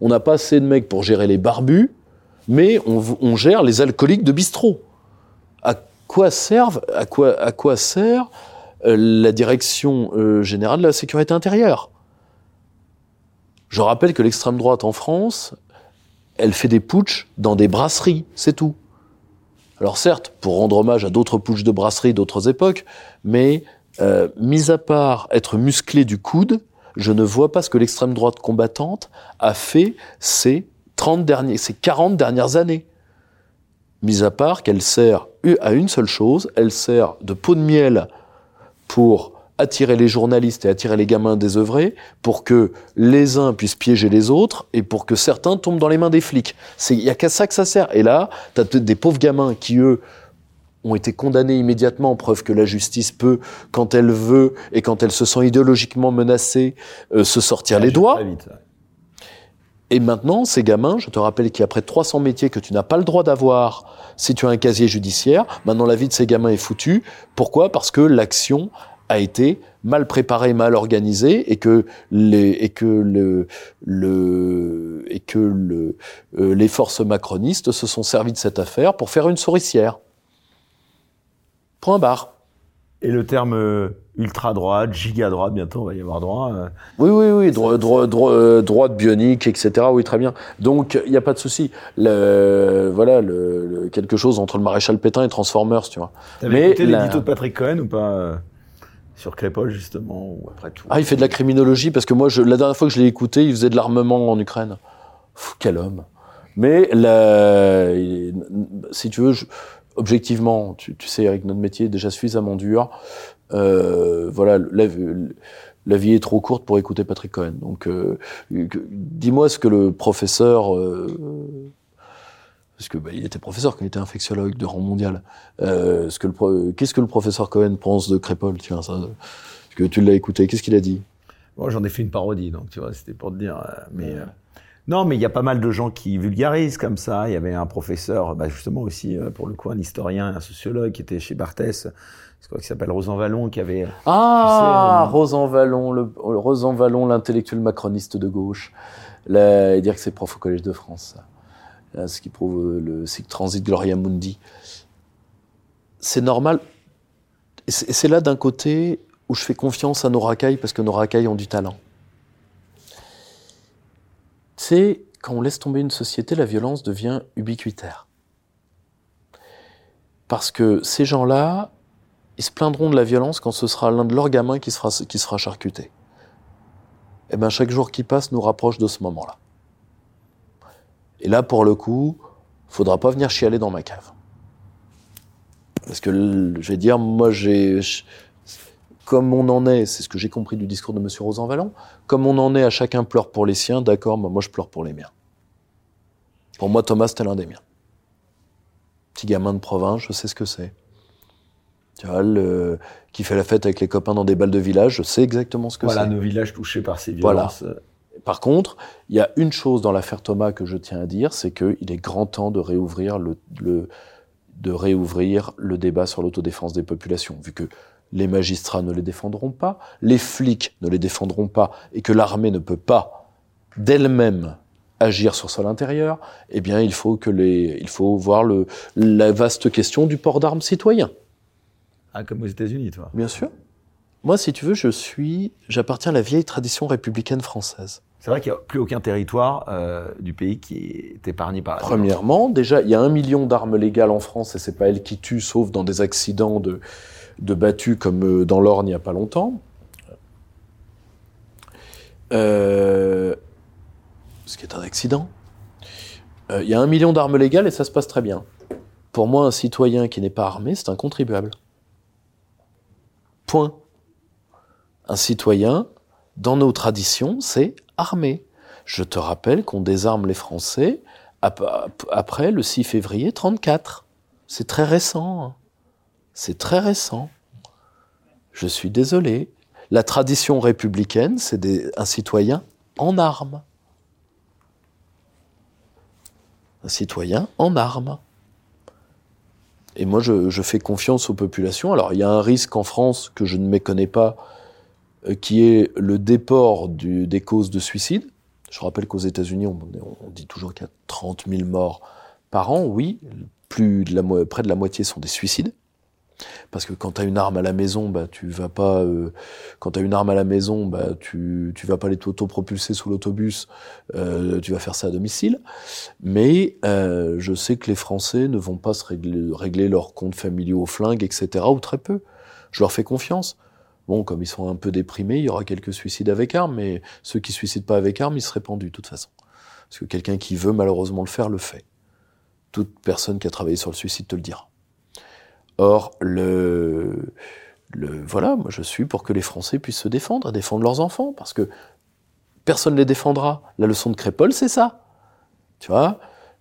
On n'a pas assez de mecs pour gérer les barbus, mais on, gère les alcooliques de bistrot. À quoi sert euh, la direction euh, générale de la sécurité intérieure? Je rappelle que l'extrême droite en France, elle fait des putschs dans des brasseries, c'est tout. Alors certes, pour rendre hommage à d'autres putschs de brasseries d'autres époques, mais euh, mis à part être musclé du coude, je ne vois pas ce que l'extrême droite combattante a fait ces 30 derniers, ces 40 dernières années. Mis à part qu'elle sert à une seule chose, elle sert de pot de miel pour attirer les journalistes et attirer les gamins désœuvrés pour que les uns puissent piéger les autres et pour que certains tombent dans les mains des flics. Il y a qu'à ça que ça sert. Et là, tu as des pauvres gamins qui, eux, ont été condamnés immédiatement, preuve que la justice peut, quand elle veut et quand elle se sent idéologiquement menacée, euh, se sortir les doigts. Et maintenant, ces gamins, je te rappelle qu'il y a près de 300 métiers que tu n'as pas le droit d'avoir si tu as un casier judiciaire. Maintenant, la vie de ces gamins est foutue. Pourquoi? Parce que l'action a été mal préparé, mal organisé, et que les et que le, le et que le, euh, les forces macronistes se sont servis de cette affaire pour faire une souricière. Point barre. Et le terme euh, ultra-droite, giga-droite, bientôt on va y avoir droit. euh, Oui, oui, oui, droit, droit, droit, euh, droite bionique, etc. Oui, très bien. Donc, il n'y a pas de souci. Le, voilà, le, le- quelque chose entre le maréchal Pétain et Transformers, tu vois. T'avais Mais écouté la- l'édito de Patrick Cohen ou pas Sur Crépol, justement, ou après tout Ah, il fait de la criminologie parce que moi, je, la dernière fois que je l'ai écouté, il faisait de l'armement en Ukraine. Quel homme. Mais si tu veux, je- objectivement, tu, tu sais, Eric, notre métier déjà suffisamment dur. Euh, voilà, la, la vie est trop courte pour écouter Patrick Cohen. Donc, euh, dis-moi ce que le professeur, euh, parce que bah, il était professeur quand il était infectiologue de rang mondial. Euh, ce que le pro- qu'est-ce que le professeur Cohen pense de Crépol Tiens, ça, parce que tu l'as écouté. Qu'est-ce qu'il a dit? Bon, j'en ai fait une parodie, donc tu vois, c'était pour te dire. euh, mais euh, non, mais il y a pas mal de gens qui vulgarisent comme ça. Il y avait un professeur, bah, justement aussi pour le coup un historien, un sociologue qui était chez Barthès, je crois qu'il s'appelle Rosan Vallon, qui avait. Ah, Tu sais, euh, Rosan Vallon, le, Rosan Vallon, l'intellectuel macroniste de gauche. Là, dire que c'est prof au Collège de France. ça. Là, ce qui prouve euh, le cycle transit Gloria Mundi. C'est normal. Et C'est là d'un côté où je fais confiance à nos racailles parce que nos racailles ont du talent. C'est quand on laisse tomber une société, la violence devient ubiquitaire. Parce que ces gens-là, ils se plaindront de la violence quand ce sera l'un de leurs gamins qui sera, qui sera charcuté. Et bien, chaque jour qui passe nous rapproche de ce moment-là. Et là, pour le coup, faudra pas venir chialer dans ma cave. Parce que, je vais dire, moi, j'ai, comme on en est, c'est ce que j'ai compris du discours de M. Rosan Vallon, comme on en est à chacun pleure pour les siens, d'accord, moi, moi, je pleure pour les miens. Pour moi, Thomas, c'était l'un des miens. Petit gamin de province, je sais ce que c'est. Tu vois, le, qui fait la fête avec les copains dans des balles de village, je sais exactement ce que Voilà, c'est. nos villages touchés par ces Voilà. violences. euh, Par contre, il y a une chose dans l'affaire Thomas que je tiens à dire, c'est qu'il est grand temps de réouvrir le, le- de réouvrir le débat sur l'autodéfense des populations, vu que les magistrats ne les défendront pas, les flics ne les défendront pas, et que l'armée ne peut pas d'elle-même agir sur sol intérieur, eh bien, il faut que les, il faut voir le, la vaste question du port d'armes citoyen. Ah, comme aux États-Unis, toi. Bien sûr. Moi, si tu veux, je suis, j'appartiens à la vieille tradition républicaine française. C'est vrai qu'il n'y a plus aucun territoire euh, du pays qui est épargné par. Premièrement, déjà, il y a un million d'armes légales en France et c'est pas elles qui tuent, sauf dans des accidents de, de battus comme euh, dans l'Orne il n'y a pas longtemps. Euh, ce qui est un accident. Euh, Il y a un million d'armes légales et ça se passe très bien. Pour moi, un citoyen qui n'est pas armé, c'est un contribuable. Point. Un citoyen, dans nos traditions, c'est armé. Je te rappelle qu'on désarme les Français ap- ap- après le 6 février 34. C'est très récent. hein. C'est très récent. Je suis désolé. La tradition républicaine, c'est un citoyen en armes. Un citoyen en armes. Et moi, je, je fais confiance aux populations. Alors, il y a un risque en France que je ne méconnais pas, qui est le déport des causes de suicide. Je rappelle qu'aux États-Unis, on, dit toujours qu'il y a 30 000 morts par an. Oui, près de la moitié sont des suicides. Parce que quand tu as une arme à la maison, bah, tu vas pas. euh, quand tu une arme à la maison, bah, tu, vas pas aller t'auto-propulser sous l'autobus, euh, tu vas faire ça à domicile. Mais euh, je sais que les Français ne vont pas se régler, régler leurs comptes familiaux au flingue, etc., ou très peu. Je leur fais confiance. Bon, comme ils sont un peu déprimés, il y aura quelques suicides avec armes, mais ceux qui suicident pas avec armes, ils seraient pendus, de toute façon. Parce que quelqu'un qui veut malheureusement le faire, le fait. Toute personne qui a travaillé sur le suicide te le dira. Or, le, le, voilà, moi je suis pour que les Français puissent se défendre, défendre leurs enfants, parce que personne ne les défendra. La leçon de Crépol, c'est ça. Tu vois?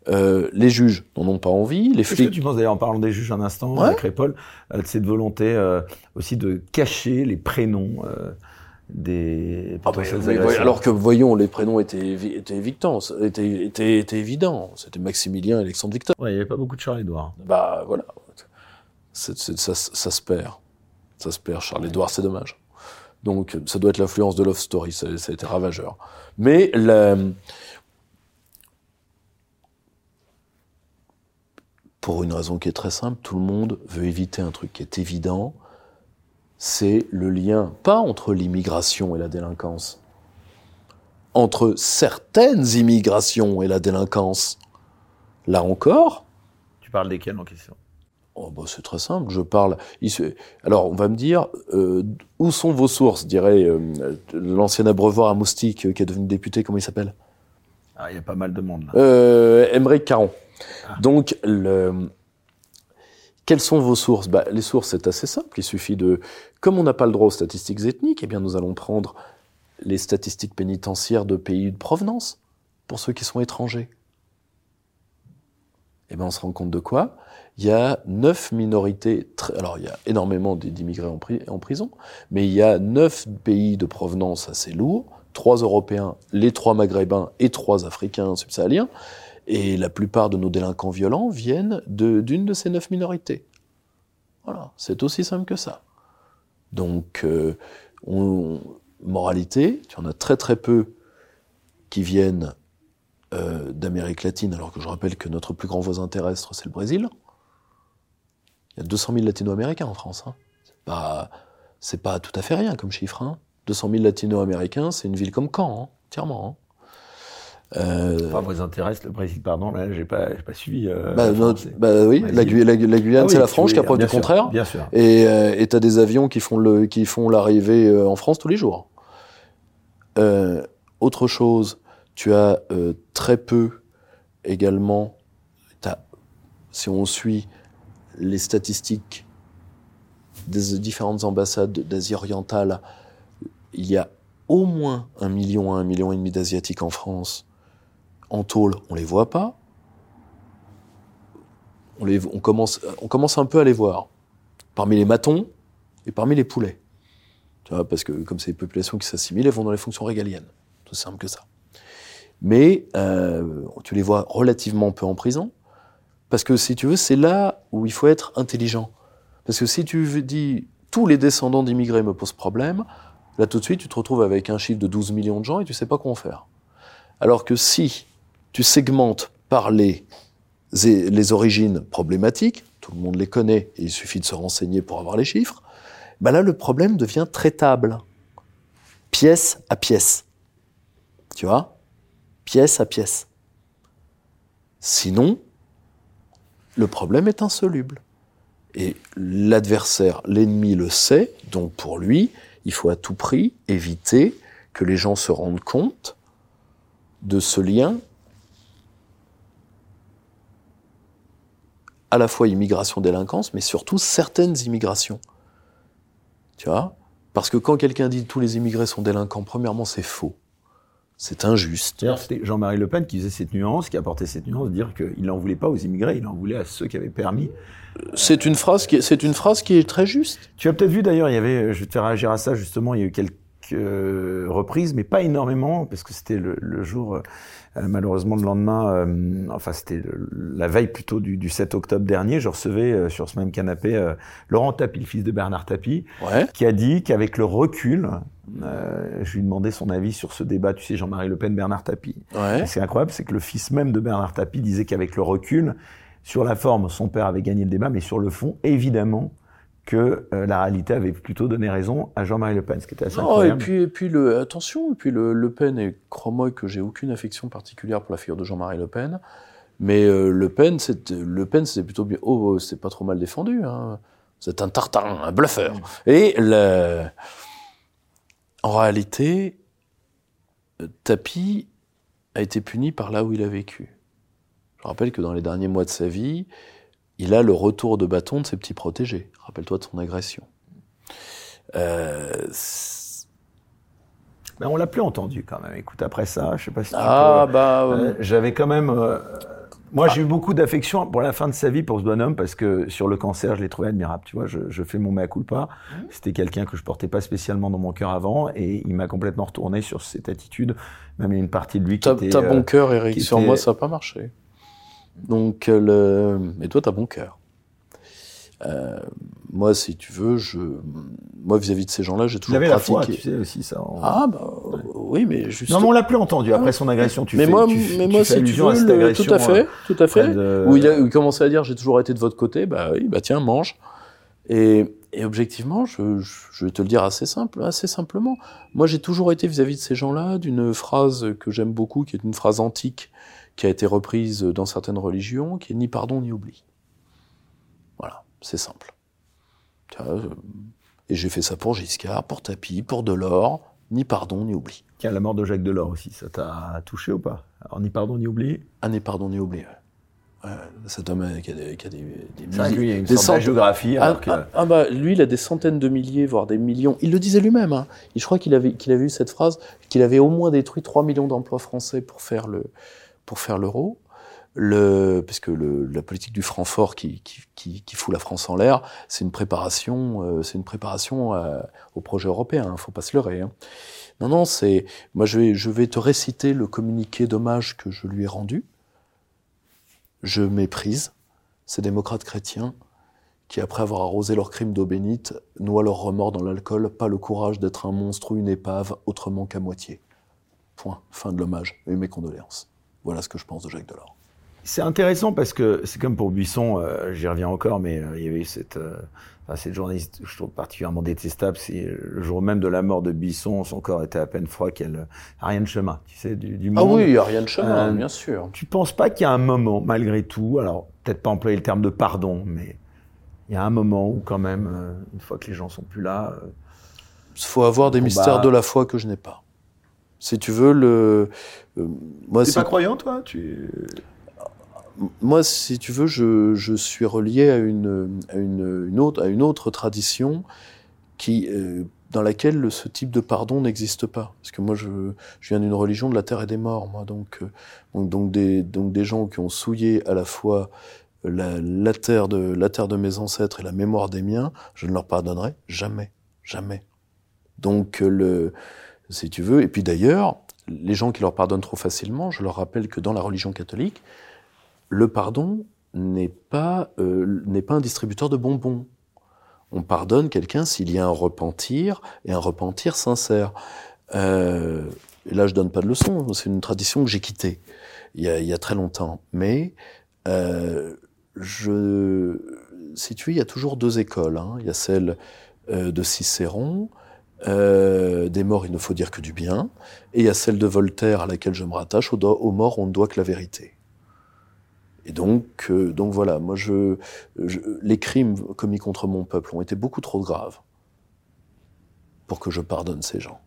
Euh, Les juges n'en ont pas envie, les que flics. tu penses d'ailleurs, en parlant des juges un instant, Ouais. euh, Crépol, euh, de cette volonté euh, aussi de cacher les prénoms des Ah, mais voy- alors que, voyons, les prénoms étaient, étaient évidents, étaient, étaient, étaient évidents. C'était Maximilien et Alexandre Victor. Ouais, il n'y avait pas beaucoup de Charles Édouard. Bah voilà. Ça, ça se perd. Ça se perd, Charles Edouard, c'est dommage. Donc, ça doit être l'influence de Love Story, ça, ça, a été ravageur. Mais la... pour une raison qui est très simple, tout le monde veut éviter un truc qui est évident, c'est le lien, pas entre l'immigration et la délinquance, entre certaines immigrations et la délinquance. Là encore. Tu parles desquelles en question? Oh bah c'est très simple, je parle. Alors on va me dire, euh, où sont vos sources dirait euh, l'ancien abreuvoir à moustique euh, qui est devenu député, comment il s'appelle? Ah, il y a pas mal de monde là. Euh, Caron. Ah. Donc, le... quelles sont vos sources? Bah, Les sources, c'est assez simple. Il suffit de, comme on n'a pas le droit aux statistiques ethniques, eh bien nous allons prendre les statistiques pénitentiaires de pays de provenance pour ceux qui sont étrangers. Eh bien, on se rend compte de quoi? Il y a neuf minorités, alors il y a énormément d'immigrés en, en, prison, mais il y a neuf pays de provenance assez lourds, trois Européens, les trois Maghrébins et trois Africains subsahariens, et la plupart de nos délinquants violents viennent d'une de, ces neuf minorités. Voilà, c'est aussi simple que ça. Donc, euh, moralité, il y en a très très peu qui viennent euh, d'Amérique latine, alors que je rappelle que notre plus grand voisin terrestre, c'est le Brésil. Il y a 200 000 latino-américains en France. Hein. C'est pas, tout à fait rien comme chiffre. Hein. 200 000 latino-américains, c'est une ville comme Caen, hein, entièrement. Euh... Enfin, vous intéresse le Brésil, pardon, là, j'ai pas, pas suivi. Euh, bah, bah, oui, la, Guyane, ah c'est la France, qui a preuve du contraire. Bien sûr. Et euh, tu as des avions qui font le, qui font l'arrivée euh, en France tous les jours. Euh, autre chose, tu as euh, très peu également, as, si on suit les statistiques des différentes ambassades d'Asie orientale, il y a au moins un million à un million et demi d'Asiatiques en France. En tôle, on les voit pas. On, commence, un peu à les voir. Parmi les matons et parmi les poulets. Parce que comme c'est des populations qui s'assimilent, elles vont dans les fonctions régaliennes. Tout simple que ça. Mais euh, tu les vois relativement peu en prison. Parce que si tu veux, c'est là où il faut être intelligent. Parce que si tu dis tous les descendants d'immigrés me posent problème, là tout de suite tu te retrouves avec un chiffre de 12 millions de gens et tu sais pas quoi en faire. Alors que si tu segmentes par les, les origines problématiques, tout le monde les connaît et il suffit de se renseigner pour avoir les chiffres, ben là le problème devient traitable, pièce à pièce. Tu vois? Pièce à pièce. Sinon, le problème est insoluble. Et l'adversaire, l'ennemi le sait, donc pour lui, il faut à tout prix éviter que les gens se rendent compte de ce lien à la fois immigration-délinquance, mais surtout certaines immigrations. Tu vois? Parce que quand quelqu'un dit tous les immigrés sont délinquants, premièrement, c'est faux. C'est injuste. D'ailleurs, c'était Jean-Marie Le Pen qui faisait cette nuance, qui apportait cette nuance, de dire qu'il n'en voulait pas aux immigrés, il en voulait à ceux qui avaient permis. C'est une phrase qui est, c'est une phrase qui est très juste. Tu as peut-être vu d'ailleurs, il y avait, je vais te faire réagir à ça justement, il y a eu quelques reprises, mais pas énormément, parce que c'était le, jour, euh, malheureusement le lendemain, euh, enfin c'était la veille plutôt du, du, 7 octobre dernier, je recevais euh, sur ce même canapé Laurent Tapie, le fils de Bernard Tapie, ouais. qui a dit qu'avec le recul, euh, je lui demandais son avis sur ce débat, tu sais, Jean-Marie Le Pen, Bernard Tapie. Ouais. C'est incroyable, c'est que le fils même de Bernard Tapie disait qu'avec le recul, sur la forme, son père avait gagné le débat, mais sur le fond, évidemment, que euh, la réalité avait plutôt donné raison à Jean-Marie Le Pen, ce qui était assez incroyable. Et puis, et puis le, attention, et puis le, le Pen, et crois-moi que j'ai aucune affection particulière pour la figure de Jean-Marie Le Pen, mais euh, Le Pen, c'est Le Pen, c'est plutôt bien, oh, c'est pas trop mal défendu, hein. C'est un tartarin, un bluffeur. Et le, en réalité, Tapi a été puni par là où il a vécu. Je rappelle que dans les derniers mois de sa vie, il a le retour de bâton de ses petits protégés. Rappelle-toi de son agression. Euh, ben on l'a plus entendu quand même. Écoute, après ça, je sais pas si tu ah, bah, euh, j'avais quand même euh, moi, j'ai eu beaucoup d'affection pour la fin de sa vie pour ce bonhomme parce que sur le cancer, je l'ai trouvé admirable. Tu vois, je, je fais mon mea culpa. Mmh. C'était quelqu'un que je portais pas spécialement dans mon cœur avant et il m'a complètement retourné sur cette attitude. Même il y a une partie de lui qui était. T'as bon euh, cœur, Eric. Sur moi, ça n'a pas marché. Donc, euh, le... mais toi, t'as bon cœur. Euh, moi, si tu veux, je, moi vis-à-vis de ces gens-là, j'ai toujours pratiqué. la foi, tu sais aussi ça. en- Ah bah oui, mais juste. Non, mais on l'a plus entendu après son agression. Tu mais fais, moi, tu, mais tu moi, fais si tu veux, le- tout à fait, tout à fait. de- Où il, a, où il commençait à dire j'ai toujours été de votre côté, bah oui, bah tiens, mange. Et, et objectivement, je, je, je vais te le dire assez simple, assez simplement. Moi, j'ai toujours été vis-à-vis de ces gens-là d'une phrase que j'aime beaucoup, qui est une phrase antique, qui a été reprise dans certaines religions, qui est ni pardon ni oubli. Voilà, c'est simple. Euh, Et j'ai fait ça pour Giscard, pour Tapie, pour Delors, ni pardon ni oubli. Tiens, la mort de Jacques Delors aussi, ça t'a touché ou pas? Alors, ni pardon ni oubli? Ah, ni pardon ni oubli. ouais. Ouais, cet homme euh, qui a des, qui a des, des milliers- lui, il y a une des sorte de géographie. Ah, que- ah, ah bah lui, il a des centaines de milliers, voire des millions. Il le disait lui-même. Hein. Je crois qu'il avait, qu'il avait eu cette phrase, qu'il avait au moins détruit 3 millions d'emplois français pour faire le, pour faire l'euro. Le, parce que la politique du franc fort qui, qui, fout la France en l'air, c'est une préparation, euh, c'est une préparation euh, au projet européen. Hein, faut pas se leurrer. Hein. Non, non, c'est, moi je vais, te réciter le communiqué d'hommage que je lui ai rendu. Je méprise ces démocrates chrétiens qui, après avoir arrosé leurs crimes d'eau bénite, noient leur remords dans l'alcool, pas le courage d'être un monstre ou une épave autrement qu'à moitié. Point. Fin de l'hommage et mes condoléances. Voilà ce que je pense de Jacques Delors. C'est intéressant parce que c'est comme pour Buisson, euh, j'y reviens encore, mais euh, il y avait eu cette, euh, enfin, cette journaliste que je trouve particulièrement détestable. C'est le jour même de la mort de Buisson, son corps était à peine froid qu'elle rien de chemin, tu sais, du, du Ah monde. oui, Ariane Chemin, Euh, bien sûr. Tu penses pas qu'il y a un moment, malgré tout, alors peut-être pas employer le terme de pardon, mais il y a un moment où quand même, une fois que les gens sont plus là, Il faut avoir des mystères de la foi que je n'ai pas. Si tu veux, le, euh, moi, t'es pas croyant toi? Tu moi, si tu veux, je, je suis relié à une, à une, une autre, à une autre tradition qui, euh, dans laquelle le- ce type de pardon n'existe pas. Parce que moi, je, je viens d'une religion de la terre et des morts, moi. Donc, euh, donc, donc des, donc des gens qui ont souillé à la fois la, la, terre de, la terre de mes ancêtres et la mémoire des miens, je ne leur pardonnerai jamais. Jamais. Donc, le, si tu veux, et puis d'ailleurs, les gens qui leur pardonnent trop facilement, je leur rappelle que dans la religion catholique, le pardon n'est pas, euh, pas un distributeur de bonbons. On pardonne quelqu'un s'il y a un repentir et un repentir sincère. Euh, et là, je donne pas de leçon, c'est une tradition que j'ai quittée il y a, très longtemps. Mais euh, je, si tu veux, il y a toujours deux écoles. Hein. Il y a celle de Cicéron, euh, des morts, il ne faut dire que du bien, et il y a celle de Voltaire à laquelle je me rattache, aux, aux morts, on ne doit que la vérité. Et donc, euh, donc voilà, moi, je, je- les crimes commis contre mon peuple ont été beaucoup trop graves pour que je pardonne ces gens.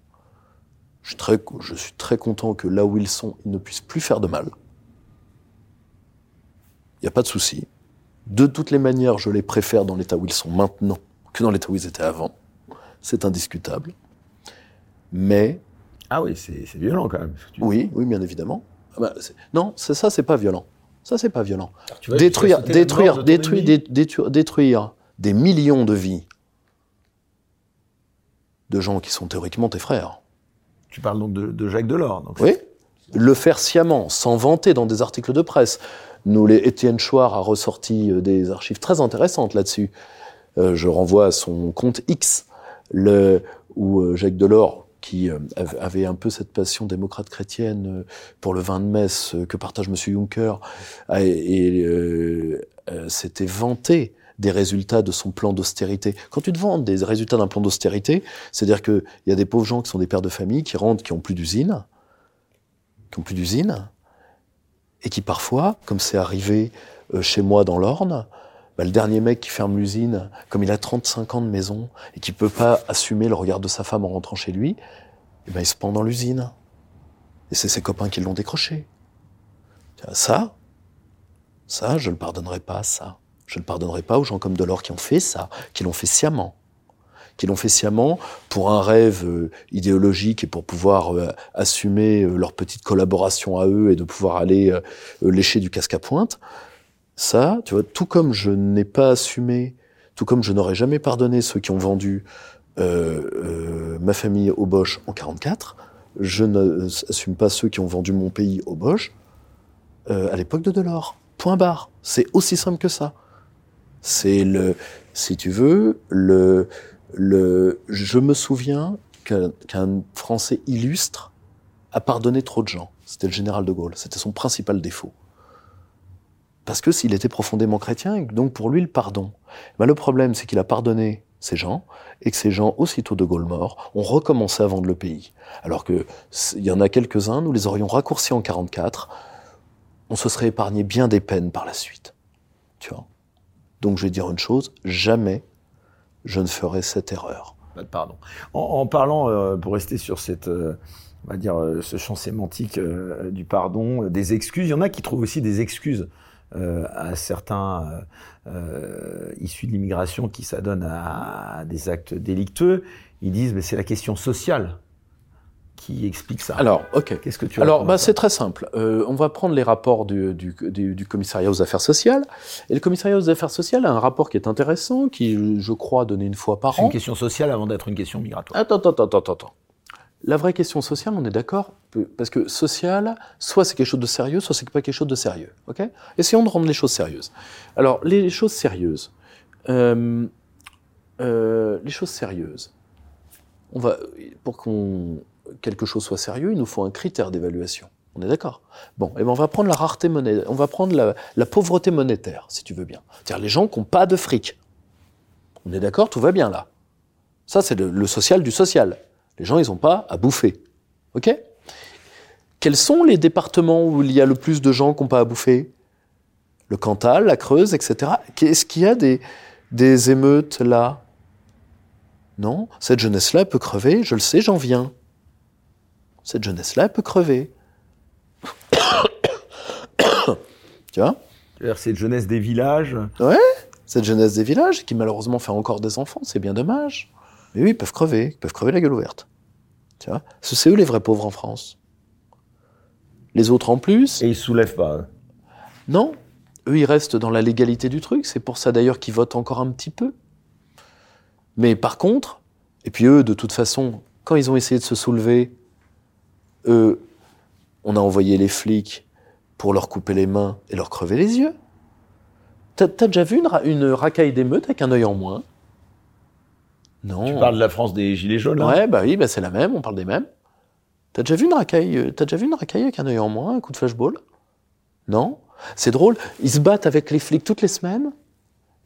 Je suis très, je suis très content que là où ils sont, ils ne puissent plus faire de mal. Il n'y a pas de souci. De toutes les manières, je les préfère dans l'état où ils sont maintenant que dans l'état où ils étaient avant. C'est indiscutable. Mais Ah oui, c'est violent quand même. oui, oui, bien évidemment. Ah bah, non, c'est ça, c'est pas violent. Ça, c'est pas violent. Détruire, détruire, de détruire, détruire, détruire des millions de vies de gens qui sont théoriquement tes frères. Tu parles donc de, de Jacques Delors. Donc Oui. Le faire sciemment, sans vanter dans des articles de presse. Nous, les Étienne Chouard a ressorti euh, des archives très intéressantes là-dessus. Euh, je renvoie à son compte X, le, où euh, Jacques Delors, qui euh, av- avait un peu cette passion démocrate chrétienne euh, pour le vin de messe que partage M. Juncker, a- et euh, s'était vanté des résultats de son plan d'austérité. Quand tu te vantes des résultats d'un plan d'austérité, c'est-à-dire qu'il y a des pauvres gens qui sont des pères de famille, qui rentrent, qui ont plus d'usine, qui ont plus d'usine, et qui parfois, comme c'est arrivé chez moi dans l'Orne, bah, le dernier mec qui ferme l'usine, comme il a 35 ans de maison et qui peut pas assumer le regard de sa femme en rentrant chez lui, eh ben, il se pend dans l'usine. Et c'est ses copains qui l'ont décroché. Ça, ça, je ne le pardonnerai pas, ça. Je ne pardonnerai pas aux gens comme Delors qui ont fait ça, qui l'ont fait sciemment qui l'ont fait sciemment pour un rêve euh, idéologique et pour pouvoir euh, assumer euh, leur petite collaboration à eux et de pouvoir aller lécher du casque à pointe. Ça, tu vois, tout comme je n'ai pas assumé, tout comme je n'aurais jamais pardonné ceux qui ont vendu euh, euh, ma famille au Bosch en 44, je n'assume pas ceux qui ont vendu mon pays au Bosch euh, à l'époque de Delors. Point barre. C'est aussi simple que ça. C'est le, si tu veux, le, le, je me souviens qu'un Français illustre a pardonné trop de gens. C'était le général de Gaulle. C'était son principal défaut. Parce que s'il était profondément chrétien, donc pour lui le pardon. Ben, le problème, c'est qu'il a pardonné ces gens, et que ces gens, aussitôt de Gaulle mort, ont recommencé à vendre le pays. Alors que il y en a quelques-uns, nous les aurions raccourcis en 44, on se serait épargné bien des peines par la suite. Tu vois? Donc je vais dire une chose, jamais je ne ferai cette erreur. Pardon. En, parlant, euh, pour rester sur cette, euh, on va dire, euh, ce champ sémantique du pardon, des excuses, il y en a qui trouvent aussi des excuses à certains issus de l'immigration qui s'adonnent à, des actes délictueux. Ils disent, mais c'est la question sociale qui explique ça. Alors, ok. Qu'est-ce que tu Alors, bah, c'est très simple. Euh, on va prendre les rapports du, du, du, commissariat aux affaires sociales. Et le commissariat aux affaires sociales a un rapport qui est intéressant, qui, je crois, donné une fois par an. C'est une question sociale avant d'être une question migratoire. Attends, attends, attends, attends, attends. La vraie question sociale, on est d'accord Parce que social, soit c'est quelque chose de sérieux, soit c'est pas quelque chose de sérieux. Ok? Essayons de rendre les choses sérieuses. Alors, les choses sérieuses. Euh, euh, les choses sérieuses. On va, pour qu'on quelque chose soit sérieux, il nous faut un critère d'évaluation. On est d'accord? Bon, et ben on va prendre la rareté monétaire, on va prendre la, pauvreté monétaire, si tu veux bien. C'est-à-dire les gens qui n'ont pas de fric. On est d'accord? Tout va bien là. Ça, c'est le, social du social. Les gens, ils n'ont pas à bouffer. OK? Quels sont les départements où il y a le plus de gens qui n'ont pas à bouffer? Le Cantal, la Creuse, etc. Est-ce qu'il y a des, des émeutes là? Non? Cette jeunesse-là peut crever, je le sais, j'en viens cette jeunesse-là, elle peut crever. tu vois? Cette jeunesse des villages? Ouais, cette jeunesse des villages qui malheureusement fait encore des enfants, c'est bien dommage. Mais oui, ils peuvent crever, ils peuvent crever la gueule ouverte. Tu vois? C'est eux les vrais pauvres en France. Les autres en plus. Et ils soulèvent pas. Non, eux ils restent dans la légalité du truc. C'est pour ça d'ailleurs qu'ils votent encore un petit peu. Mais par contre, et puis eux, de toute façon, quand ils ont essayé de se soulever, eux, on a envoyé les flics pour leur couper les mains et leur crever les yeux. T'as as déjà vu une, une racaille d'émeute avec un œil en moins? Non. Tu parles de la France des Gilets jaunes, là Ouais, bah oui, bah c'est la même, on parle des mêmes. T'as déjà vu une racaille, euh, as déjà vu une racaille avec un œil en moins, un coup de flashball? Non? C'est drôle, ils se battent avec les flics toutes les semaines,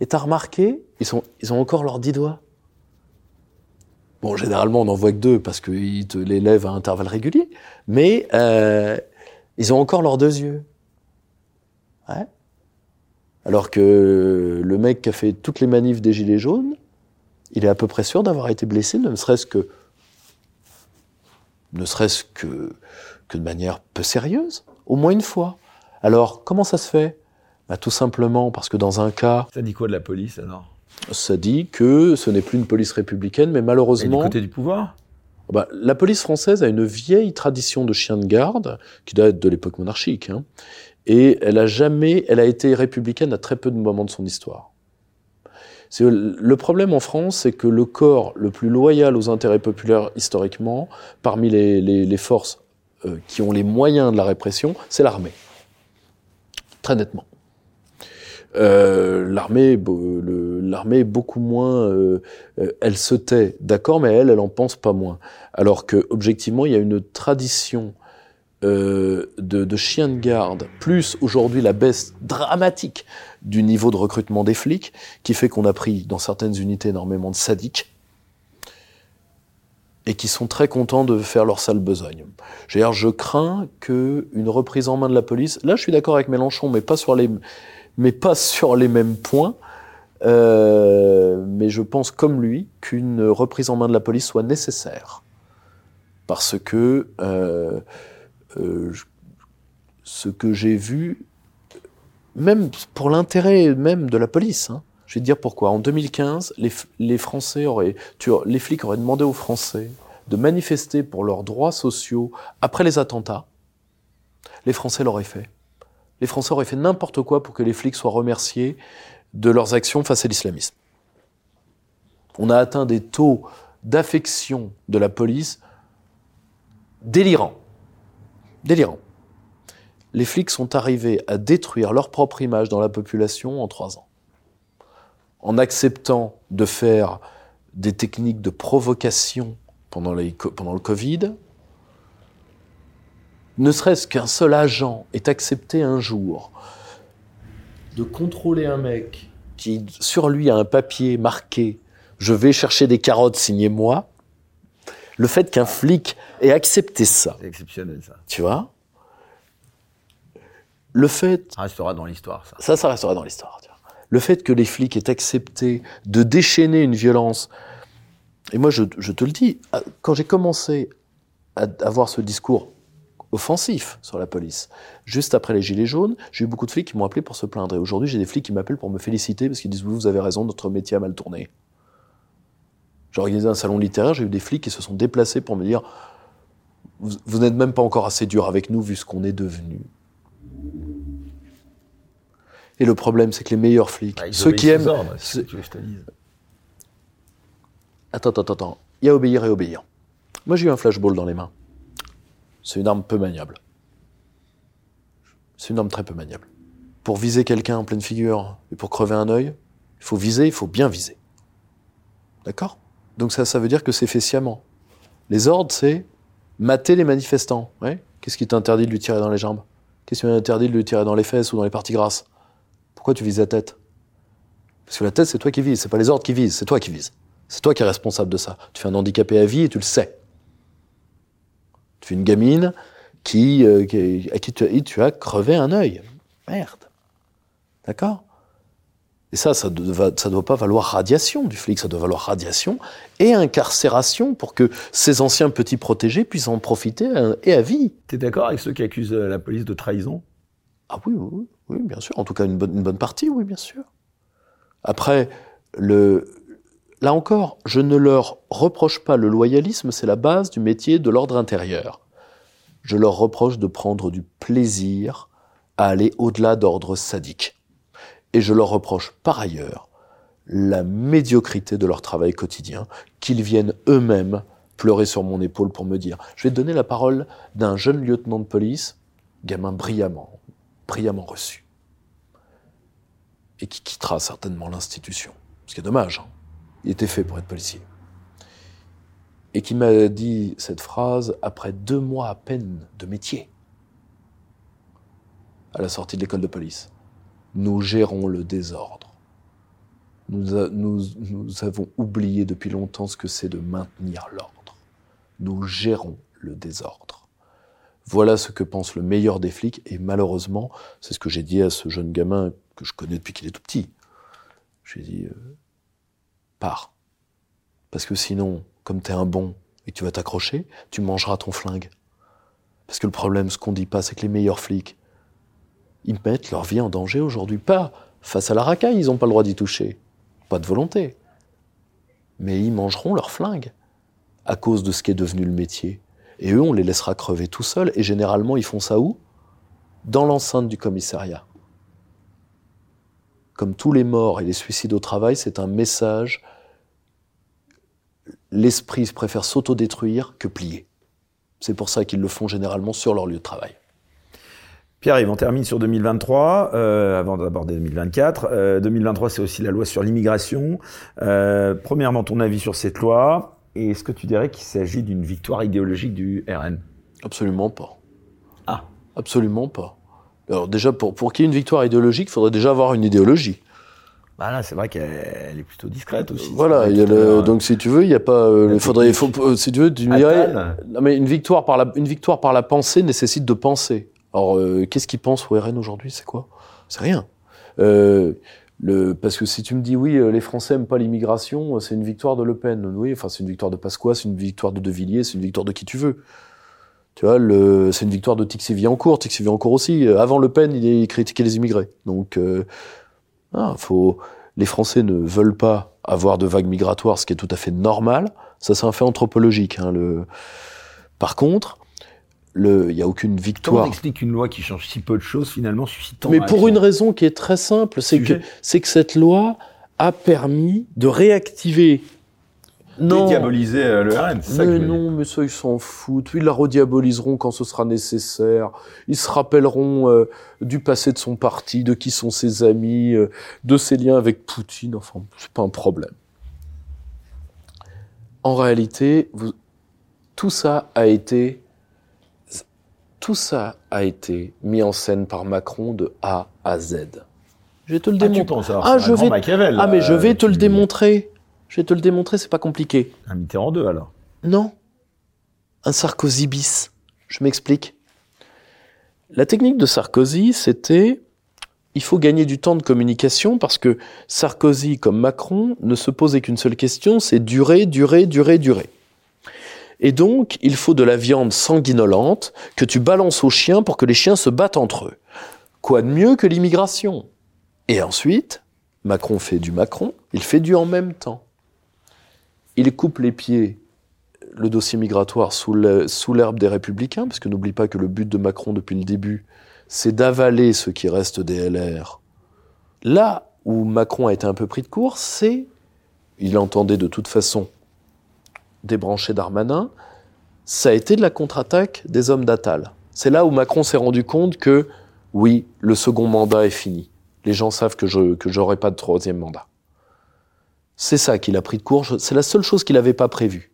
et t'as remarqué, ils, sont, ils ont encore leurs dix doigts. Bon, généralement, on n'en voit que deux parce qu'ils te les lèvent à intervalles réguliers, mais euh, ils ont encore leurs deux yeux. Ouais. Alors que le mec qui a fait toutes les manifs des Gilets jaunes, il est à peu près sûr d'avoir été blessé, ne serait-ce que, ne serait-ce que, que de manière peu sérieuse, au moins une fois. Alors, comment ça se fait? Bah, Tout simplement parce que dans un cas... Ça dit quoi de la police alors? ça dit que ce n'est plus une police républicaine, mais malheureusement. Et du côté du pouvoir? Bah, La police française a une vieille tradition de chien de garde, qui date de l'époque monarchique, hein, et elle a jamais, elle a été républicaine à très peu de moments de son histoire. Le problème en France, c'est que le corps le plus loyal aux intérêts populaires historiquement, parmi les, forces euh, qui ont les moyens de la répression, c'est l'armée. Très nettement. Euh, l'armée, l'armée beaucoup moins, euh, elle se tait, d'accord, mais elle, elle en pense pas moins. Alors que objectivement, il y a une tradition de, de chiens de garde, plus aujourd'hui la baisse dramatique du niveau de recrutement des flics, qui fait qu'on a pris dans certaines unités énormément de sadiques et qui sont très contents de faire leur sale besogne. Je crains que une reprise en main de la police. Là, je suis d'accord avec Mélenchon, mais pas sur les mais pas sur les mêmes points. Euh, mais je pense comme lui qu'une reprise en main de la police soit nécessaire. Parce que euh, euh, ce que j'ai vu, même pour l'intérêt même de la police, hein, je vais te dire pourquoi. En 2015, les, Français auraient, tu, les flics auraient demandé aux Français de manifester pour leurs droits sociaux après les attentats. Les Français l'auraient fait les Français auraient fait n'importe quoi pour que les flics soient remerciés de leurs actions face à l'islamisme. On a atteint des taux d'affection de la police délirants. Délirants. Les flics sont arrivés à détruire leur propre image dans la population en trois ans. en acceptant de faire des techniques de provocation pendant, pendant le Covid, ne serait-ce qu'un seul agent ait accepté un jour de contrôler un mec qui, sur lui, a un papier marqué Je vais chercher des carottes, signez-moi. Le fait qu'un flic ait accepté ça. C'est exceptionnel, ça. Tu vois? Le fait. Ça restera dans l'histoire, ça. Ça, ça restera dans l'histoire. Le fait que les flics aient accepté de déchaîner une violence. Et moi, je, je te le dis, quand j'ai commencé à avoir ce discours offensif sur la police. Juste après les Gilets jaunes, j'ai eu beaucoup de flics qui m'ont appelé pour se plaindre. Et aujourd'hui, j'ai des flics qui m'appellent pour me féliciter parce qu'ils disent Vous, vous avez raison, notre métier a mal tourné. J'ai organisé un salon littéraire, j'ai eu des flics qui se sont déplacés pour me dire Vous, n'êtes même pas encore assez dur avec nous vu ce qu'on est devenu. Et le problème, c'est que les meilleurs flics, bah, ceux qui aiment. Ordres, ce... que je te dise. Attends, attends, attends. Il y a obéir et obéir. Moi, j'ai eu un flashball dans les mains. C'est une arme peu maniable. C'est une arme très peu maniable. Pour viser quelqu'un en pleine figure et pour crever un œil, il faut viser, il faut bien viser. D'accord? Donc ça, ça veut dire que c'est fait sciemment. Les ordres, c'est mater les manifestants. Qu'est-ce qui t'interdit de lui tirer dans les jambes? Qu'est-ce qui t'interdit de lui tirer dans les fesses ou dans les parties grasses? Pourquoi tu vises la tête? Parce que la tête, c'est toi qui vises, c'est pas les ordres qui visent, c'est toi qui vises. C'est toi qui es responsable de ça. Tu fais un handicapé à vie et tu le sais. Tu es une gamine qui, euh, à qui tu, as crevé un œil. Merde. D'accord? Et ça, ça ne doit pas valoir radiation du flic, ça doit valoir radiation et incarcération pour que ces anciens petits protégés puissent en profiter euh, et à vie. Tu es d'accord avec ceux qui accusent euh, la police de trahison? Ah oui, oui, oui, bien sûr. En tout cas, une bonne, une bonne partie, oui, bien sûr. Après, le, Là encore, je ne leur reproche pas le loyalisme, c'est la base du métier de l'ordre intérieur. Je leur reproche de prendre du plaisir à aller au-delà d'ordre sadique. Et je leur reproche par ailleurs la médiocrité de leur travail quotidien, qu'ils viennent eux-mêmes pleurer sur mon épaule pour me dire. Je vais donner la parole d'un jeune lieutenant de police, gamin brillamment, brillamment reçu, et qui quittera certainement l'institution. Ce qui est dommage. Hein. Il était fait pour être policier. Et qui m'a dit cette phrase après deux mois à peine de métier, à la sortie de l'école de police. Nous gérons le désordre. Nous, avons oublié depuis longtemps ce que c'est de maintenir l'ordre. Nous gérons le désordre. Voilà ce que pense le meilleur des flics, et malheureusement, c'est ce que j'ai dit à ce jeune gamin que je connais depuis qu'il est tout petit. J'ai dit, euh, pars. Parce que sinon, comme t'es un bon et que tu vas t'accrocher, tu mangeras ton flingue. Parce que le problème, ce qu'on dit pas, c'est que les meilleurs flics, ils mettent leur vie en danger aujourd'hui. Pas face à la racaille, ils n'ont pas le droit d'y toucher. Pas de volonté. Mais ils mangeront leur flingue à cause de ce qui est devenu le métier. Et eux, on les laissera crever tout seuls. Et généralement, ils font ça où? Dans l'enceinte du commissariat comme tous les morts et les suicides au travail, c'est un message. L'esprit préfère s'autodétruire que plier. C'est pour ça qu'ils le font généralement sur leur lieu de travail. Pierre-Yves, on termine sur 2023, euh, avant d'aborder 2024. 2023, euh, c'est aussi la loi sur l'immigration. Euh, premièrement, ton avis sur cette loi, et est-ce que tu dirais qu'il s'agit d'une victoire idéologique du RN Absolument pas. Ah Absolument pas. Alors déjà, pour, pour qu'il y ait une victoire idéologique, il faudrait déjà avoir une idéologie. Bah là, c'est vrai qu'elle est plutôt discrète aussi. Voilà, il y a le, donc si tu veux, il n'y a pas, euh, il faudrait, faut, si tu veux, tu dirais, non mais une victoire par la, une victoire par la pensée nécessite de penser. Alors, euh, qu'est-ce qu'ils pensent au RN aujourd'hui? C'est quoi? C'est rien. Euh, le, parce que si tu me dis oui, les Français aiment pas l'immigration, c'est une victoire de Le Pen. Oui, enfin c'est une victoire de Pasqua, c'est une victoire de De Villiers, c'est une victoire de qui tu veux. Tu vois, c'est une victoire de Tixiviancourt. Tixiviancourt aussi. Euh, avant Le Pen, il critiquait les immigrés. Donc, euh, ah, faut, les Français ne veulent pas avoir de vagues migratoires, ce qui est tout à fait normal. Ça, c'est un fait anthropologique. Hein. Par contre, il n'y a aucune victoire. Comment on explique une loi qui change si peu de choses, finalement, suscitant... Mais pour une raison qui est très simple, c'est que, c'est que cette loi a permis de réactiver dédiaboliser euh, le RN. Mais non, mais ça, ils s'en foutent. Ils la rediaboliseront quand ce sera nécessaire. Ils se rappelleront euh, du passé de son parti, de qui sont ses amis, euh, de ses liens avec Poutine. Enfin, c'est pas un problème. En réalité, tout ça a été tout ça a été mis en scène par Macron de A à Z. Je vais te le ah, démontrer. ah, je vais... ah, mais je vais te le démontrer. Je vais te le démontrer, c'est pas compliqué. Un Mitterrand 2 alors Non. Un Sarkozy bis. Je m'explique. La technique de Sarkozy, c'était il faut gagner du temps de communication parce que Sarkozy comme Macron ne se posait qu'une seule question, c'est durer, durer, durer, durer. Et donc, il faut de la viande sanguinolente que tu balances aux chiens pour que les chiens se battent entre eux. Quoi de mieux que l'immigration? Et ensuite, Macron fait du Macron, il fait du en même temps. Il coupe les pieds, le dossier migratoire, sous l'herbe des républicains, parce que n'oublie pas que le but de Macron depuis le début, c'est d'avaler ce qui reste des LR. Là où Macron a été un peu pris de court, c'est, il entendait de toute façon débrancher Darmanin, ça a été de la contre-attaque des hommes d'Atal. C'est là où Macron s'est rendu compte que, oui, le second mandat est fini. Les gens savent que je que j'aurai pas de troisième mandat. C'est ça qu'il a pris de court. C'est la seule chose qu'il n'avait pas prévue.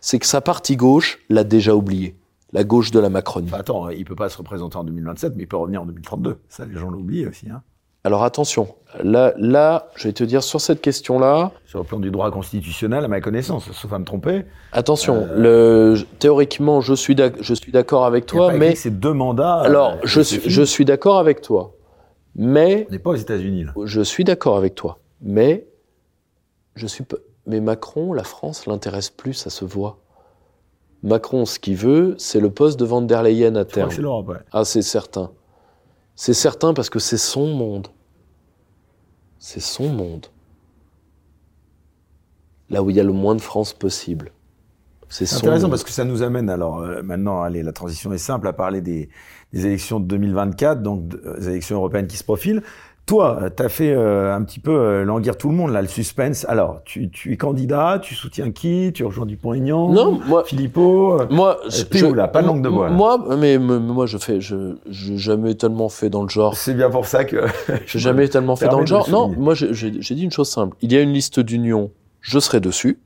C'est que sa partie gauche l'a déjà oublié. La gauche de la Macronie. attends, il peut pas se représenter en 2027, mais il peut revenir en 2032. Ça, les gens l'oublient aussi. Hein. Alors attention, là, là, je vais te dire sur cette question-là. Sur le plan du droit constitutionnel, à ma connaissance, sauf à me tromper. Attention, euh, le, théoriquement, je suis d'accord avec toi, mais c'est deux mandats. Euh, Alors, je suis, je suis d'accord avec toi, mais on n'est pas aux États-Unis là. Je suis d'accord avec toi, mais je suis, mais Macron, la France l'intéresse plus, ça se voit. Macron, ce qu'il veut, c'est le poste de Van der Leyen à terme. C'est l'Europe, ouais. Ah, c'est certain. C'est certain parce que c'est son monde. C'est son monde. Là où il y a le moins de France possible. C'est intéressant parce que ça nous amène alors euh, maintenant, allez, la transition est simple à parler des, des élections de 2024, donc des élections européennes qui se profilent. Toi, euh, tu as fait euh, un petit peu euh, languir tout le monde, là, le suspense. Alors, tu, tu es candidat, tu soutiens qui? Tu rejoins Dupont-Aignan? Non, moi... Philippot Moi, je, où, là Pas de langue de bois. Moi, mais, moi, je fais... Je n'ai jamais tellement fait dans le genre. C'est bien pour ça que... j'ai jamais tellement fait dans le genre. Non, moi, j'ai dit une chose simple. Il y a une liste d'unions, je serai dessus.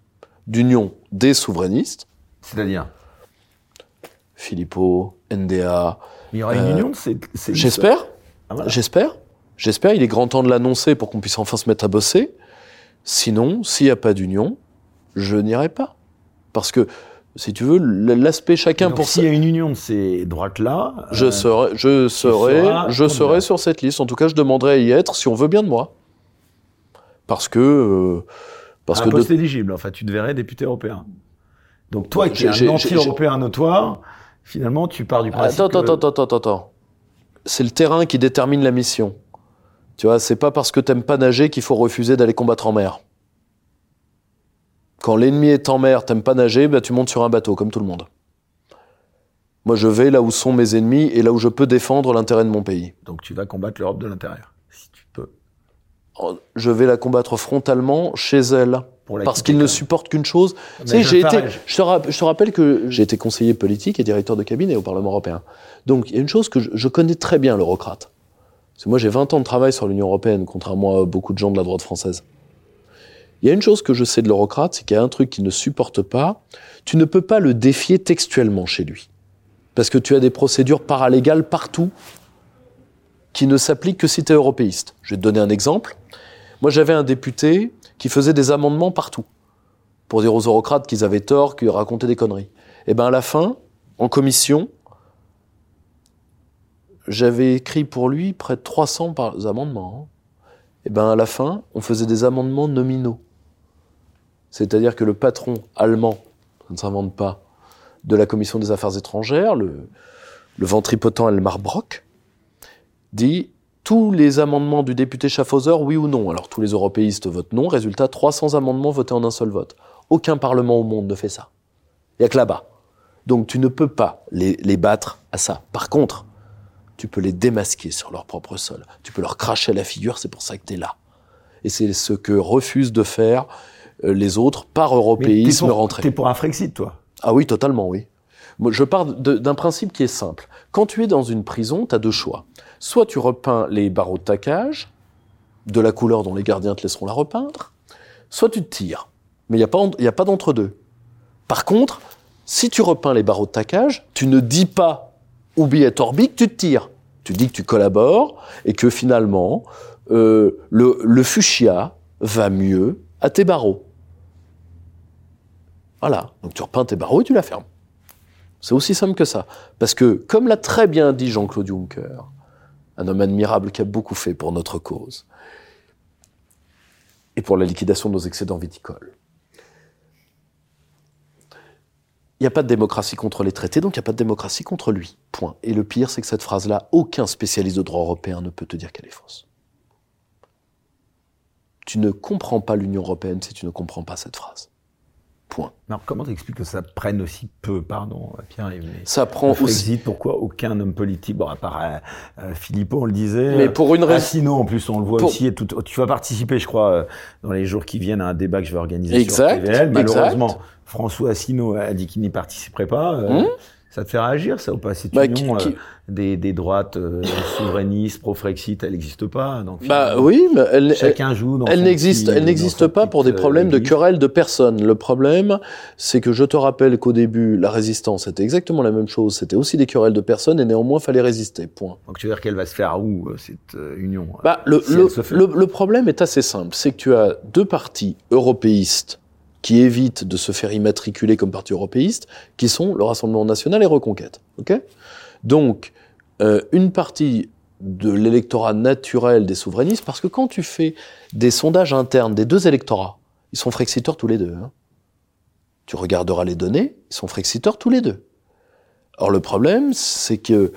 D'union des souverainistes. C'est-à-dire? Philippot, NDA... il y aura une union J'espère. Ah, J'espère. J'espère, il est grand temps de l'annoncer pour qu'on puisse enfin se mettre à bosser. Sinon, s'il n'y a pas d'union, je n'irai pas. Parce que, si tu veux, l'aspect chacun pour S'il y a une union de ces droites-là. Je euh, serai, je serai, je serai sur cette liste. En tout cas, je demanderai à y être si on veut bien de moi. Parce que. Euh, parce un que poste éligible, enfin, tu te verrais député européen. Donc, toi qui es un anti-européen notoire, finalement, tu pars du principe. Attends, attends, attends, attends, attends. C'est le terrain qui détermine la mission. Tu vois, c'est pas parce que t'aimes pas nager qu'il faut refuser d'aller combattre en mer. Quand l'ennemi est en mer, t'aimes pas nager, bah tu montes sur un bateau, comme tout le monde. Moi, je vais là où sont mes ennemis et là où je peux défendre l'intérêt de mon pays. Donc tu vas combattre l'Europe de l'intérieur, si tu peux. Oh, je vais la combattre frontalement chez elle. parce qu'il ne supporte qu'une chose. Tu j'ai été, je te, rappelle que j'ai été conseiller politique et directeur de cabinet au Parlement européen. Donc il y a une chose que je, je connais très bien, l'eurocrate. Parce moi, j'ai 20 ans de travail sur l'Union européenne, contrairement à beaucoup de gens de la droite française. Il y a une chose que je sais de l'eurocrate, c'est qu'il y a un truc qu'il ne supporte pas. Tu ne peux pas le défier textuellement chez lui. Parce que tu as des procédures paralégales partout qui ne s'appliquent que si tu es européiste. Je vais te donner un exemple. Moi, j'avais un député qui faisait des amendements partout pour dire aux eurocrates qu'ils avaient tort, qu'ils racontaient des conneries. Et bien, à la fin, en commission, j'avais écrit pour lui près de 300 amendements. Et ben à la fin, on faisait des amendements nominaux. C'est-à-dire que le patron allemand, ça ne s'invente pas, de la commission des affaires étrangères, le, le ventripotent Elmar Brock, dit tous les amendements du député Schaffhauser, oui ou non. Alors tous les européistes votent non. Résultat, 300 amendements votés en un seul vote. Aucun parlement au monde ne fait ça. Il n'y a que là-bas. Donc tu ne peux pas les, les battre à ça. Par contre, tu peux les démasquer sur leur propre sol. Tu peux leur cracher la figure, c'est pour ça que tu es là. Et c'est ce que refuse de faire euh, les autres, par européisme, rentrer. T'es pour un Frexit, toi? Ah oui, totalement, oui. Je pars d'un principe qui est simple. Quand tu es dans une prison, tu as deux choix. Soit tu repeins les barreaux de ta cage, de la couleur dont les gardiens te laisseront la repeindre, soit tu te tires. Mais il n'y a pas, a pas d'entre-deux. Par contre, si tu repeins les barreaux de ta cage, tu ne dis pas oublie et orbique, tu te tires. Tu dis que tu collabores et que finalement, euh, le, le fuchsia va mieux à tes barreaux. Voilà. Donc tu repeins tes barreaux et tu la fermes. C'est aussi simple que ça. Parce que, comme l'a très bien dit Jean-Claude Juncker, un homme admirable qui a beaucoup fait pour notre cause, et pour la liquidation de nos excédents viticoles, il n'y a pas de démocratie contre les traités, donc il n'y a pas de démocratie contre lui. Point. Et le pire, c'est que cette phrase-là, aucun spécialiste de droit européen ne peut te dire qu'elle est fausse. Tu ne comprends pas l'Union européenne si tu ne comprends pas cette phrase. Point. Alors, comment t'expliques que ça prenne aussi peu, pardon, Pierre-Yves Ça prend aussi. pourquoi aucun homme politique, bon, à part euh, euh, Philippot, on le disait. Mais pour une raison. Assino, en plus, on le voit aussi. Et tout, tu vas participer, je crois, euh, dans les jours qui viennent à un débat que je vais organiser exact, sur TVL. Malheureusement, François Assino a dit qu'il n'y participerait pas. Hum ça te fait réagir, ça, ou pas Cette bah, union euh, des, des, droites euh, souverainistes, pro-Frexit, elle n'existe pas. Donc, bah oui, mais elle, chacun joue dans Elle n'existe, elle n'existe pas pour des problèmes de querelle de personnes. Le problème, c'est que je te rappelle qu'au début, la résistance était exactement la même chose. C'était aussi des querelles de personnes et néanmoins, fallait résister. Point. Donc tu veux dire qu'elle va se faire où, euh, cette union bah, le, le, le, le problème est assez simple. C'est que tu as deux partis européistes qui évitent de se faire immatriculer comme parti européiste, qui sont le Rassemblement national et Reconquête. Donc, euh, une partie de l'électorat naturel des souverainistes, parce que quand tu fais des sondages internes des deux électorats, ils sont frexiteurs tous les deux. Hein. Tu regarderas les données, ils sont frexiteurs tous les deux. Or le problème, c'est que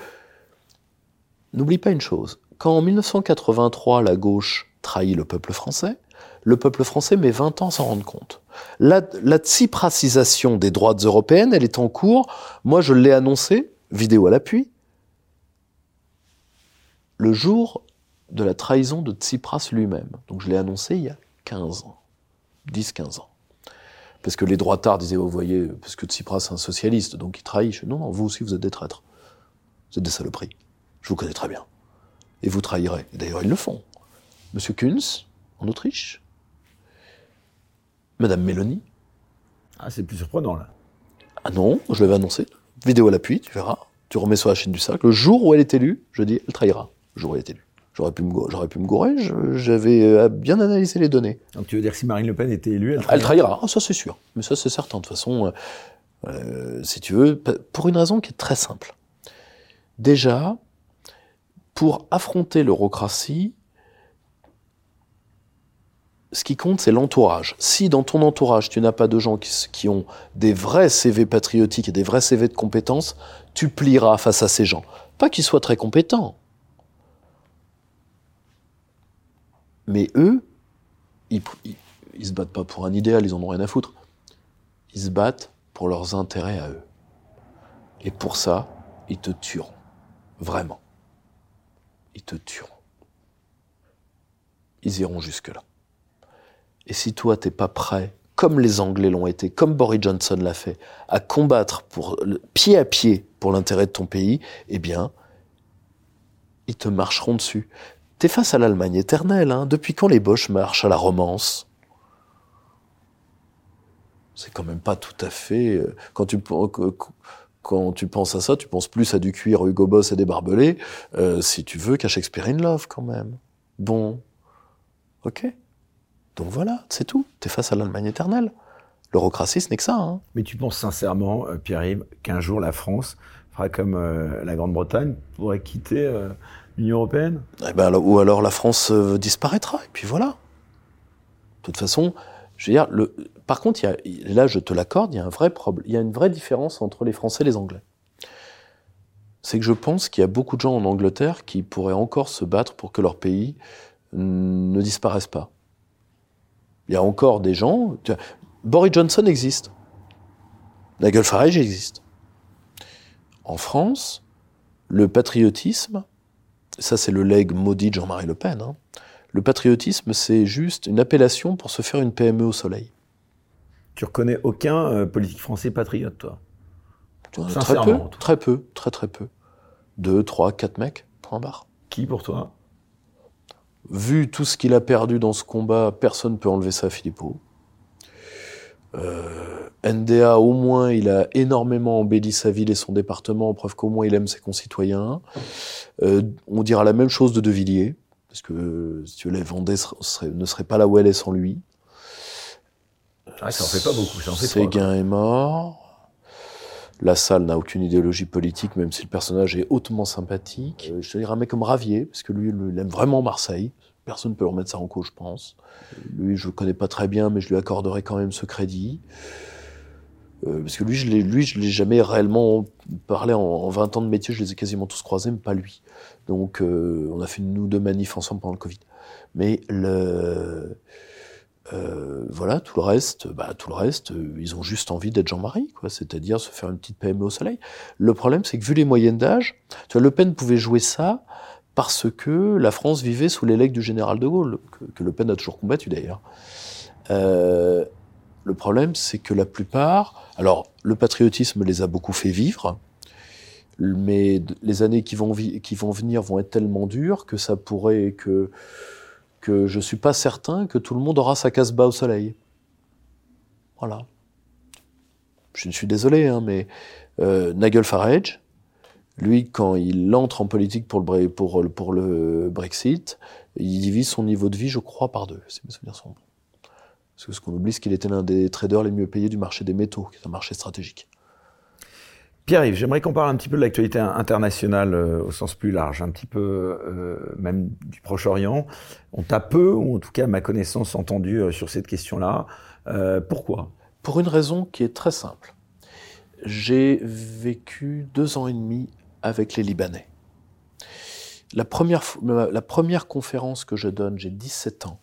n'oublie pas une chose. Quand en 1983 la gauche trahit le peuple français, le peuple français met 20 ans s'en rendre compte. La, la des droites européennes, elle est en cours. Moi, je l'ai annoncé, vidéo à l'appui, le jour de la trahison de Tsipras lui-même. Donc je l'ai annoncé il y a 15 ans, 10-15 ans. Parce que les droitards disaient, vous voyez, parce que Tsipras est un socialiste, donc il trahit. non, non, vous aussi, vous êtes des traîtres. Vous êtes des saloperies. Je vous connais très bien. Et vous trahirez. D'ailleurs, ils le font. Monsieur Kunz, en Autriche, Madame Mélanie. Ah, c'est plus surprenant, là. Ah non, je l'avais annoncé. Vidéo à l'appui, tu verras. Tu remets sur la chaîne du sac. Le jour où elle est élue, je dis, elle trahira. Le jour où elle est élue. J'aurais pu me, j'aurais pu me gourer, j'avais euh, bien analysé les données. Donc tu veux dire que si Marine Le Pen était élue, elle trahira Elle trahira, ah, ça c'est sûr. Mais ça c'est certain. De toute façon, euh, euh, si tu veux, pour une raison qui est très simple. Déjà, pour affronter l'eurocratie, ce qui compte, c'est l'entourage. Si dans ton entourage, tu n'as pas de gens qui, ont des vrais CV patriotiques et des vrais CV de compétences, tu plieras face à ces gens. Pas qu'ils soient très compétents. Mais eux, ils, ils, se battent pas pour un idéal, ils en ont rien à foutre. Ils se battent pour leurs intérêts à eux. Et pour ça, ils te tueront. Vraiment. Ils te tueront. Ils iront jusque-là. Et si toi, t'es pas prêt, comme les Anglais l'ont été, comme Boris Johnson l'a fait, à combattre pour, pied à pied pour l'intérêt de ton pays, eh bien, ils te marcheront dessus. T'es face à l'Allemagne éternelle, hein. Depuis quand les Boches marchent à la romance? C'est quand même pas tout à fait. Euh, quand tu quand tu penses à ça, tu penses plus à du cuir Hugo Boss et des barbelés, euh, si tu veux, qu'à Shakespeare in Love quand même. Bon, ok. Donc voilà, c'est tout. Tu es face à l'Allemagne éternelle. L'eurocratie, ce n'est que ça. Hein. Mais tu penses sincèrement, euh, Pierre-Yves, qu'un jour la France fera comme euh, la Grande-Bretagne, pourrait quitter euh, l'Union européenne? Eh ben, Ou alors la France disparaîtra, et puis voilà. De toute façon, je veux dire, le... par contre, y a, là je te l'accorde, il y a un vrai problème, il y a une vraie différence entre les Français et les Anglais. C'est que je pense qu'il y a beaucoup de gens en Angleterre qui pourraient encore se battre pour que leur pays ne disparaisse pas. Il y a encore des gens. Boris Johnson existe. Nigel Farage existe. En France, le patriotisme, ça c'est le legs maudit de Jean-Marie Le Pen, hein. le patriotisme c'est juste une appellation pour se faire une PME au soleil. Tu reconnais aucun politique français patriote, toi? Très peu, très peu, très très peu. Deux, trois, quatre mecs, point barre. Qui pour toi? Vu tout ce qu'il a perdu dans ce combat, personne ne peut enlever ça à Philippot. Euh, NDA, au moins, il a énormément embelli sa ville et son département, preuve qu'au moins il aime ses concitoyens. Euh, on dira la même chose de De Villiers, parce que si tu veux, la Vendée ne serait pas là où elle est sans lui. Ah, ça en fait pas beaucoup, ça Séguin est mort. La salle n'a aucune idéologie politique, même si le personnage est hautement sympathique. Euh, je te dirais un mec comme Ravier, parce que lui, il aime vraiment Marseille. Personne ne peut remettre ça en cause, je pense. Lui, je le connais pas très bien, mais je lui accorderai quand même ce crédit. Euh, parce que lui, je l'ai, l'ai jamais réellement parlé en, 20 ans de métier, je les ai quasiment tous croisés, mais pas lui. Donc, euh, on a fait ou deux manifs ensemble pendant le Covid. Mais le, euh, voilà, tout le reste, bah, tout le reste, euh, ils ont juste envie d'être Jean-Marie, quoi. C'est-à-dire se faire une petite PME au soleil. Le problème, c'est que vu les moyennes d'âge, tu vois, Le Pen pouvait jouer ça parce que la France vivait sous les legs du général de Gaulle, que, Le Pen a toujours combattu d'ailleurs. Euh, le problème, c'est que la plupart, alors le patriotisme les a beaucoup fait vivre, mais les années qui vont, qui vont venir vont être tellement dures que ça pourrait que que je suis pas certain que tout le monde aura sa casse-bas au soleil. Voilà. Je suis désolé, hein, mais euh, Nigel Farage, lui, quand il entre en politique pour le, pour, le Brexit, il divise son niveau de vie, je crois, par deux, si mes souvenirs sont bons. Parce qu'on oublie, c'est qu'il était l'un des traders les mieux payés du marché des métaux, qui est un marché stratégique. Pierre-Yves, j'aimerais qu'on parle un petit peu de l'actualité internationale euh, au sens plus large, un petit peu euh, même du Proche-Orient. On t'a peu, ou en tout cas ma connaissance, entendu euh, sur cette question-là. pourquoi? Pour une raison qui est très simple. J'ai vécu deux ans et demi avec les Libanais. La première, la première conférence que je donne, j'ai 17 ans,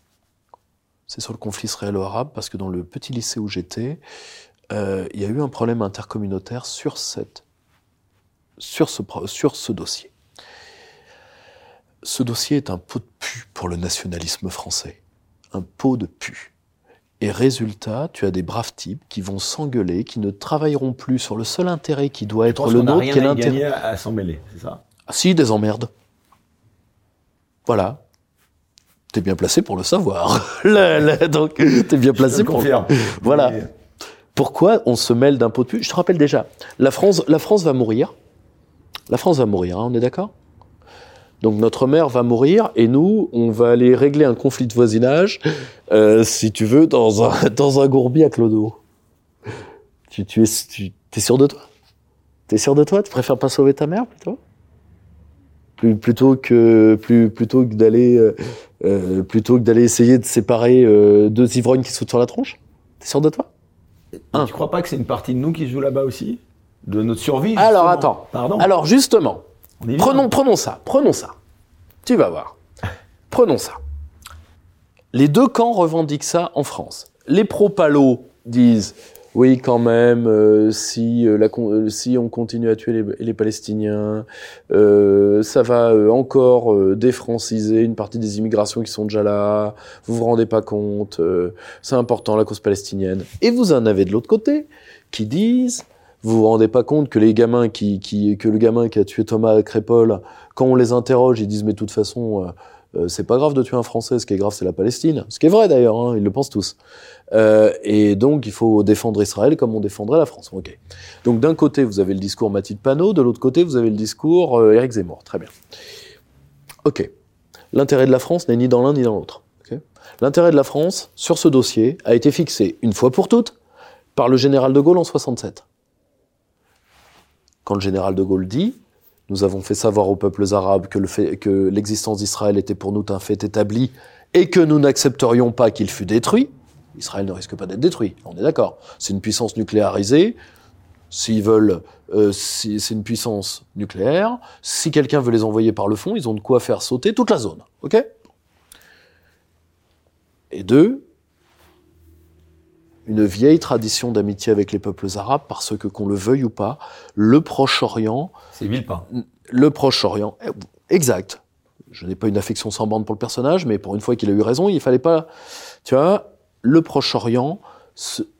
c'est sur le conflit israélo-arabe, parce que dans le petit lycée où j'étais, euh, il y a eu un problème intercommunautaire sur, cette, sur, ce, sur ce dossier. Ce dossier est un pot de pu pour le nationalisme français. Un pot de pu. Et résultat, tu as des braves types qui vont s'engueuler, qui ne travailleront plus sur le seul intérêt qui doit être le nôtre, qui est l'intérêt. à s'en mêler, c'est ça? Ah, Si, des emmerdes. Voilà. T'es bien placé pour le savoir. donc, t'es bien placé pour. Confirme. Voilà. Pourquoi on se mêle pot de pu Je te rappelle déjà, la France, la France va mourir. La France va mourir, hein, on est d'accord? Donc notre mère va mourir et nous, on va aller régler un conflit de voisinage, euh, si tu veux, dans un, dans un gourbi à Clodo. Tu, es, tu, es sûr de toi? T'es sûr de toi? Tu préfères pas sauver ta mère plutôt? Plus, plutôt que plus, plutôt que d'aller euh, euh, plutôt que d'aller essayer de séparer deux ivrognes qui sautent sur la tronche? T'es sûr de toi? Tu Tu crois pas que c'est une partie de nous qui joue là-bas aussi? De notre survie Alors attends. Pardon. Alors justement, prenons, prenons ça, prenons ça. Tu vas voir. Prenons ça. Les deux camps revendiquent ça en France. Les pro-palos disent oui, quand même, euh, si, euh, euh, si on continue à tuer les, les Palestiniens, ça va encore défranciser une partie des immigrations qui sont déjà là. Vous vous rendez pas compte C'est important la cause palestinienne. Et vous en avez de l'autre côté qui disent vous vous rendez pas compte que les gamins qui que le gamin qui a tué Thomas Crépol, quand on les interroge, ils disent mais de toute façon euh, c'est pas grave de tuer un Français, ce qui est grave, c'est la Palestine. Ce qui est vrai d'ailleurs, hein, ils le pensent tous. Euh, et donc, il faut défendre Israël comme on défendrait la France. Ok. Donc, d'un côté, vous avez le discours Mathilde Panot, de l'autre côté, vous avez le discours euh, Zemmour. Très bien. Ok. L'intérêt de la France n'est ni dans l'un ni dans l'autre. L'intérêt de la France, sur ce dossier, a été fixé une fois pour toutes par le général de Gaulle en 67. Quand le général de Gaulle dit nous avons fait savoir aux peuples arabes que l'existence d'Israël était pour nous un fait établi et que nous n'accepterions pas qu'il fût détruit. Israël ne risque pas d'être détruit, on est d'accord. C'est une puissance nucléarisée. S'ils veulent, euh, si, c'est une puissance nucléaire. Si quelqu'un veut les envoyer par le fond, ils ont de quoi faire sauter toute la zone. Ok? Et deux, une vieille tradition d'amitié avec les peuples arabes parce que qu'on le veuille ou pas, le Proche-Orient. C'est Villepin. Le Proche-Orient, eh, exact. Je n'ai pas une affection sans bande pour le personnage, mais pour une fois qu'il a eu raison, il fallait pas. Tu vois, le Proche-Orient,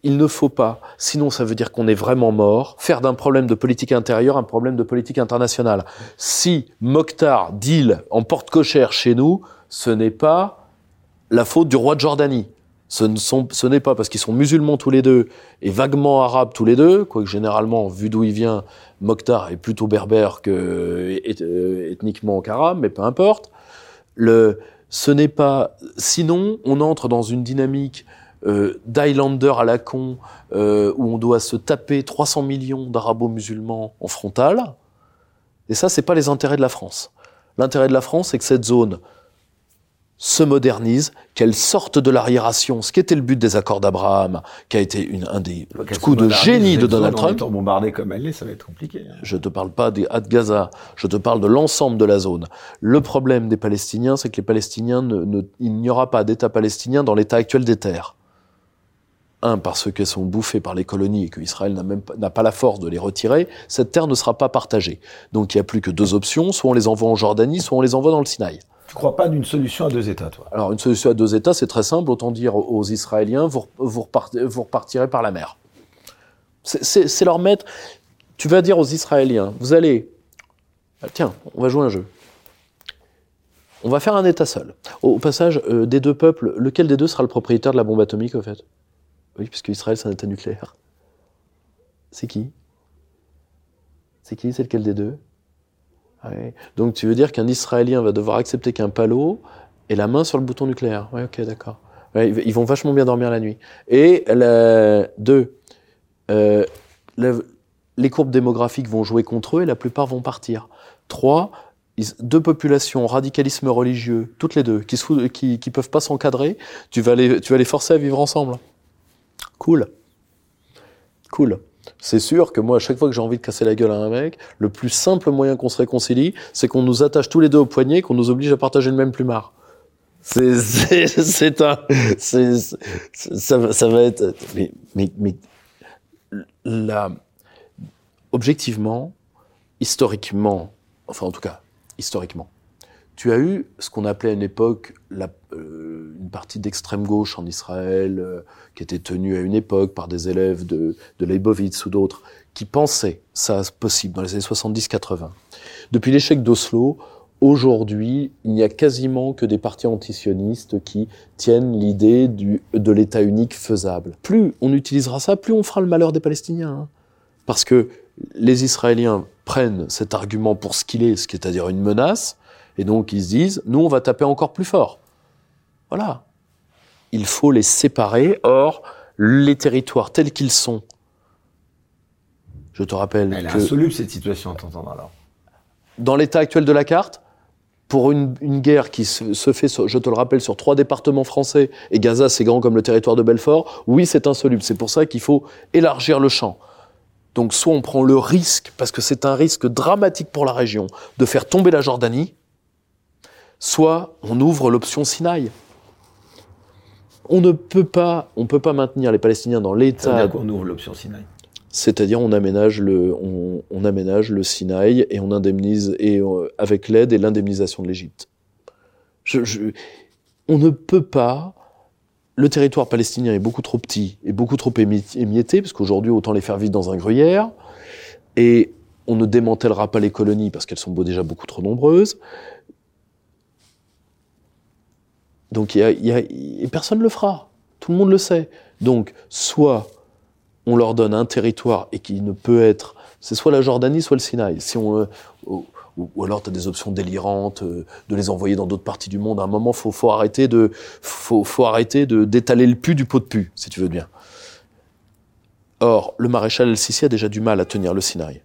il ne faut pas, sinon ça veut dire qu'on est vraiment mort, faire d'un problème de politique intérieure un problème de politique internationale. Si Mokhtar deal en porte cochère chez nous, ce n'est pas la faute du roi de Jordanie. Ce, n'est pas parce qu'ils sont musulmans tous les deux et vaguement arabes tous les deux, quoique généralement, vu d'où il vient, Mokhtar est plutôt berbère que euh, ethniquement mais peu importe. Ce n'est pas. Sinon, on entre dans une dynamique euh, d'Highlander à la con, euh, où on doit se taper 300 millions d'arabo-musulmans en frontal. Et ça, c'est pas les intérêts de la France. L'intérêt de la France, c'est que cette zone se modernise, qu'elle sorte de l'arriération, ce qui était le but des accords d'Abraham, qui a été une, un des coups de génie de Donald Trump. bombardé comme elle est, ça va être compliqué. Hein. Je te parle pas des de Gaza, je te parle de l'ensemble de la zone. Le problème des Palestiniens, c'est que les Palestiniens, ne, il n'y aura pas d'État palestinien dans l'état actuel des terres. Un, parce qu'elles sont bouffées par les colonies et qu'Israël n'a même n'a pas la force de les retirer, cette terre ne sera pas partagée. Donc il n'y a plus que deux options, soit on les envoie en Jordanie, soit on les envoie dans le Sinaï. Tu crois pas d'une solution à deux États, toi? Alors, une solution à deux États, c'est très simple. Autant dire aux Israéliens, vous, vous, repartirez par la mer. C'est leur mettre. Tu vas dire aux Israéliens, vous allez. Ah, tiens, on va jouer un jeu. On va faire un État seul. Au, passage, euh, des deux peuples, lequel des deux sera le propriétaire de la bombe atomique, au fait? Oui, puisque Israël, c'est un État nucléaire. C'est qui? C'est qui? C'est lequel des deux? Donc tu veux dire qu'un Israélien va devoir accepter qu'un palo ait la main sur le bouton nucléaire. Oui, ok, d'accord. ils vont vachement bien dormir la nuit. Et deux, euh, les courbes démographiques vont jouer contre eux et la plupart vont partir. Trois, deux populations, radicalisme religieux, toutes les deux, qui ne peuvent pas s'encadrer, tu vas les forcer à vivre ensemble. Cool. Cool. C'est sûr que moi, à chaque fois que j'ai envie de casser la gueule à un mec, le plus simple moyen qu'on se réconcilie, c'est qu'on nous attache tous les deux au poignet, qu'on nous oblige à partager le même plumard. C'est, un, ça va être, mais, mais, mais, là, objectivement, historiquement, enfin en tout cas, historiquement, tu as eu ce qu'on appelait à une époque euh, une partie d'extrême gauche en Israël, euh, qui était tenue à une époque par des élèves de, de Leibovitz ou d'autres, qui pensaient ça possible dans les années 70-80. Depuis l'échec d'Oslo, aujourd'hui, il n'y a quasiment que des partis antisionistes qui tiennent l'idée de l'État unique faisable. Plus on utilisera ça, plus on fera le malheur des Palestiniens. Hein. Parce que les Israéliens prennent cet argument pour ce qu'il est, ce qui est à dire une menace, et donc ils se disent, nous, on va taper encore plus fort. Voilà. Il faut les séparer. Or, les territoires tels qu'ils sont, je te rappelle Elle est insoluble cette situation, t'entends alors. Dans l'état actuel de la carte, pour une, guerre qui se, fait, je te le rappelle, sur trois départements français, et Gaza c'est grand comme le territoire de Belfort, oui c'est insoluble. C'est pour ça qu'il faut élargir le champ. Donc soit on prend le risque, parce que c'est un risque dramatique pour la région, de faire tomber la Jordanie, soit on ouvre l'option Sinaï. On ne peut pas, on peut pas maintenir les Palestiniens dans l'état. qu'on ouvre l'option Sinaï. C'est-à-dire on aménage le, on, aménage le Sinaï et on indemnise et euh, avec l'aide et l'indemnisation de l'Égypte. on ne peut pas. Le territoire palestinien est beaucoup trop petit et beaucoup trop émietté, parce qu'aujourd'hui autant les faire vivre dans un gruyère. Et on ne démantèlera pas les colonies parce qu'elles sont déjà beaucoup trop nombreuses. Donc y y a, personne ne le fera. Tout le monde le sait. Donc soit on leur donne un territoire et qui ne peut être, c'est soit la Jordanie, soit le Sinaï. Si on, euh, ou, alors tu as des options délirantes euh, de les envoyer dans d'autres parties du monde. À un moment, faut, faut arrêter de, faut, faut arrêter de d'étaler le pu du pot de pu, si tu veux bien. Or, le maréchal El-Sisi a déjà du mal à tenir le Sinaï.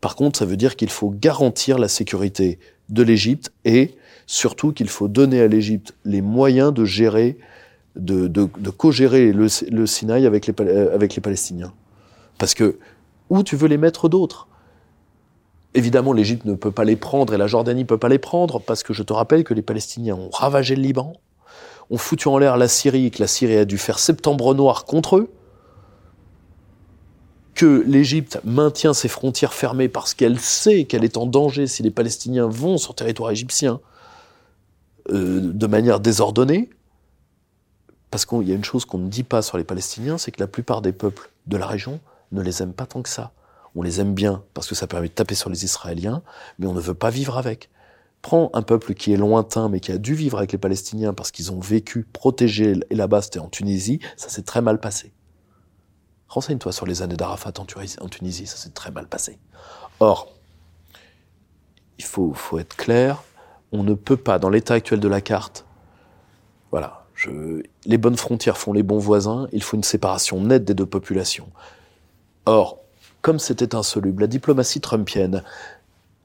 Par contre, ça veut dire qu'il faut garantir la sécurité de l'Égypte et surtout qu'il faut donner à l'Égypte les moyens de gérer, de, co-gérer le, Sinaï avec les, euh, avec les Palestiniens. Parce que où tu veux les mettre d'autres? Évidemment, l'Égypte ne peut pas les prendre et la Jordanie ne peut pas les prendre parce que je te rappelle que les Palestiniens ont ravagé le Liban, ont foutu en l'air la Syrie que la Syrie a dû faire septembre noir contre eux que l'Égypte maintient ses frontières fermées parce qu'elle sait qu'elle est en danger si les Palestiniens vont sur territoire égyptien, euh, de manière désordonnée, Parce qu'il y a une chose qu'on ne dit pas sur les Palestiniens, c'est que la plupart des peuples de la région ne les aiment pas tant que ça. On les aime bien parce que ça permet de taper sur les Israéliens, mais on ne veut pas vivre avec. Prends un peuple qui est lointain, mais qui a dû vivre avec les Palestiniens parce qu'ils ont vécu protégés, et là-bas c'était en Tunisie, ça s'est très mal passé. Renseigne-toi sur les années d'Arafat en Tunisie, ça s'est très mal passé. Or, il faut, faut être clair, on ne peut pas, dans l'état actuel de la carte, voilà, les bonnes frontières font les bons voisins, il faut une séparation nette des deux populations. Or, comme c'était insoluble, la diplomatie trumpienne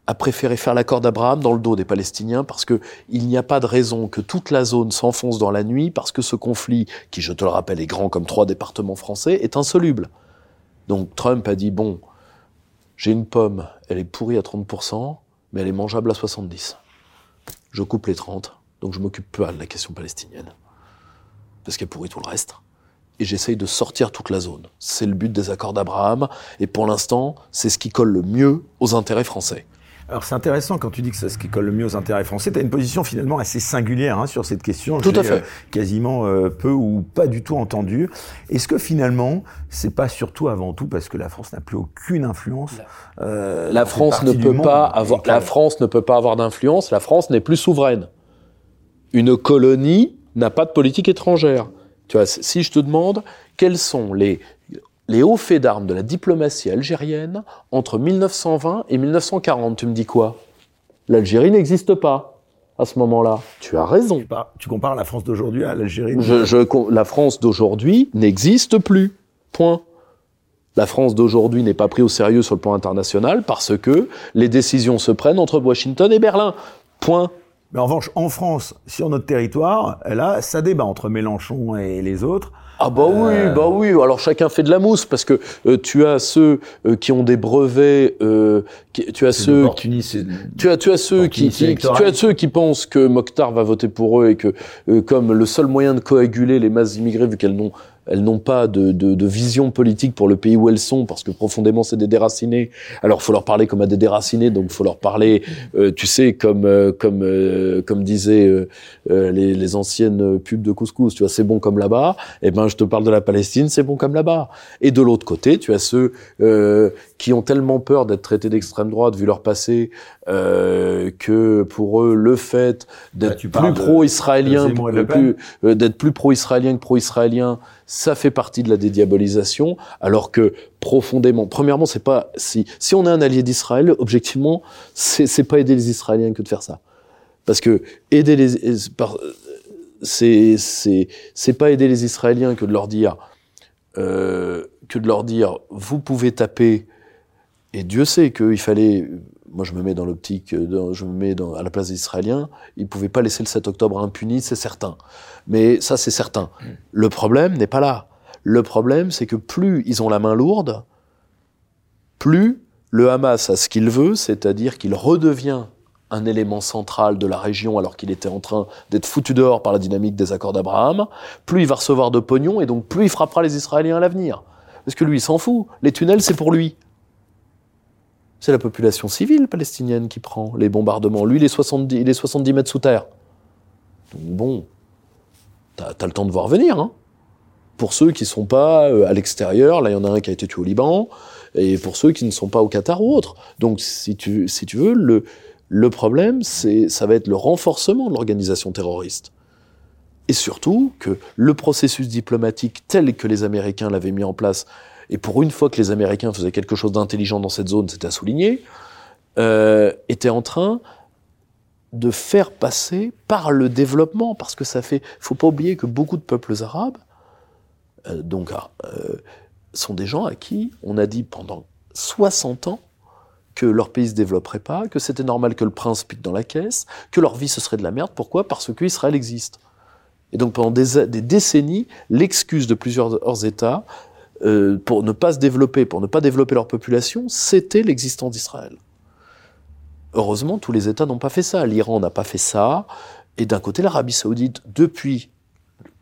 a préféré faire l'accord d'Abraham dans le dos des Palestiniens parce que il n'y a pas de raison que toute la zone s'enfonce dans la nuit parce que ce conflit, qui je te le rappelle est grand comme trois départements français, est insoluble. Donc Trump a dit bon, j'ai une pomme, elle est pourrie à 30%, mais elle est mangeable à 70. Je coupe les 30, donc je m'occupe pas de la question palestinienne parce qu'elle pourrit tout le reste et j'essaye de sortir toute la zone. C'est le but des accords d'Abraham, et pour l'instant, c'est ce qui colle le mieux aux intérêts français. Alors c'est intéressant quand tu dis que c'est ce qui colle le mieux aux intérêts français. Tu as une position finalement assez singulière hein, sur cette question. Tout à fait. Euh, quasiment euh, peu ou pas du tout entendu. Est-ce que finalement c'est pas surtout avant tout parce que la France n'a plus aucune influence euh, La France ne peut pas avoir. La France ne peut pas avoir d'influence. La France n'est plus souveraine. Une colonie n'a pas de politique étrangère. Tu vois, si je te demande quels sont les les hauts faits d'armes de la diplomatie algérienne entre 1920 et 1940. Tu me dis quoi? L'Algérie n'existe pas à ce moment-là. Tu as raison. Tu compares la France d'aujourd'hui à l'Algérie je, La France d'aujourd'hui n'existe plus. Point. La France d'aujourd'hui n'est pas prise au sérieux sur le plan international parce que les décisions se prennent entre Washington et Berlin. Point. Mais en revanche, en France, sur notre territoire, là, ça débat entre Mélenchon et les autres. Ah bah oui, euh. bah oui. Alors chacun fait de la mousse parce que euh, tu as ceux euh, qui ont des brevets, tu as ceux, tu as tu as ceux qui, qui tu as ceux qui pensent que Mokhtar va voter pour eux et que comme le seul moyen de coaguler les masses immigrées vu qu'elles n'ont elles n'ont pas de, de, de, vision politique pour le pays où elles sont, parce que profondément c'est des déracinés. Alors faut leur parler comme à des déracinés, donc faut leur parler, euh, tu sais, comme euh, comme euh, comme disaient les, les, anciennes pubs de couscous, tu vois, c'est bon comme là-bas. Et eh ben je te parle de la Palestine, c'est bon comme là-bas. Et de l'autre côté, tu as ceux qui ont tellement peur d'être traités d'extrême droite vu leur passé que pour eux le fait d'être plus pro-israélien, d'être plus pro-israélien que pro-israélien ça fait partie de la dédiabolisation, alors que profondément, premièrement, c'est pas si si on est un allié d'Israël, objectivement, c'est c'est pas aider les Israéliens que de faire ça, parce que aider les c'est c'est c'est pas aider les Israéliens que de leur dire euh, que de leur dire vous pouvez taper et Dieu sait qu'il fallait moi je me mets dans l'optique, je me mets dans, à la place des Israéliens, ils pouvaient pas laisser le 7 octobre impuni, c'est certain. Mais ça c'est certain. Mm. Le problème n'est pas là. Le problème c'est que plus ils ont la main lourde, plus le Hamas a ce qu'il veut, c'est-à-dire qu'il redevient un élément central de la région alors qu'il était en train d'être foutu dehors par la dynamique des accords d'Abraham, plus il va recevoir de pognon et donc plus il frappera les Israéliens à l'avenir. Parce que lui, il s'en fout. Les tunnels, c'est pour lui. C'est la population civile palestinienne qui prend les bombardements. Lui, il est 70, il est 70 mètres sous terre. Donc bon, t'as as le temps de voir venir. Hein. Pour ceux qui sont pas euh, à l'extérieur, là il y en a un qui a été tué au Liban, et pour ceux qui ne sont pas au Qatar ou autre. Donc si tu, veux, le, problème, ça va être le renforcement de l'organisation terroriste. Et surtout que le processus diplomatique tel que les Américains l'avaient mis en place et pour une fois que les Américains faisaient quelque chose d'intelligent dans cette zone, c'était à souligner, euh, était en train de faire passer par le développement, parce que ça fait, faut pas oublier que beaucoup de peuples arabes, euh, donc, ah, euh, sont des gens à qui on a dit pendant 60 ans que leur pays se développerait pas, que c'était normal que le prince pique dans la caisse, que leur vie ce serait de la merde. Pourquoi? Parce que Israël existe. Et donc pendant des, des décennies, l'excuse de plusieurs États euh, pour ne pas se développer, pour ne pas développer leur population, c'était l'existence d'Israël. Heureusement, tous les États n'ont pas fait ça. L'Iran n'a pas fait ça. Et d'un côté, l'Arabie saoudite, depuis,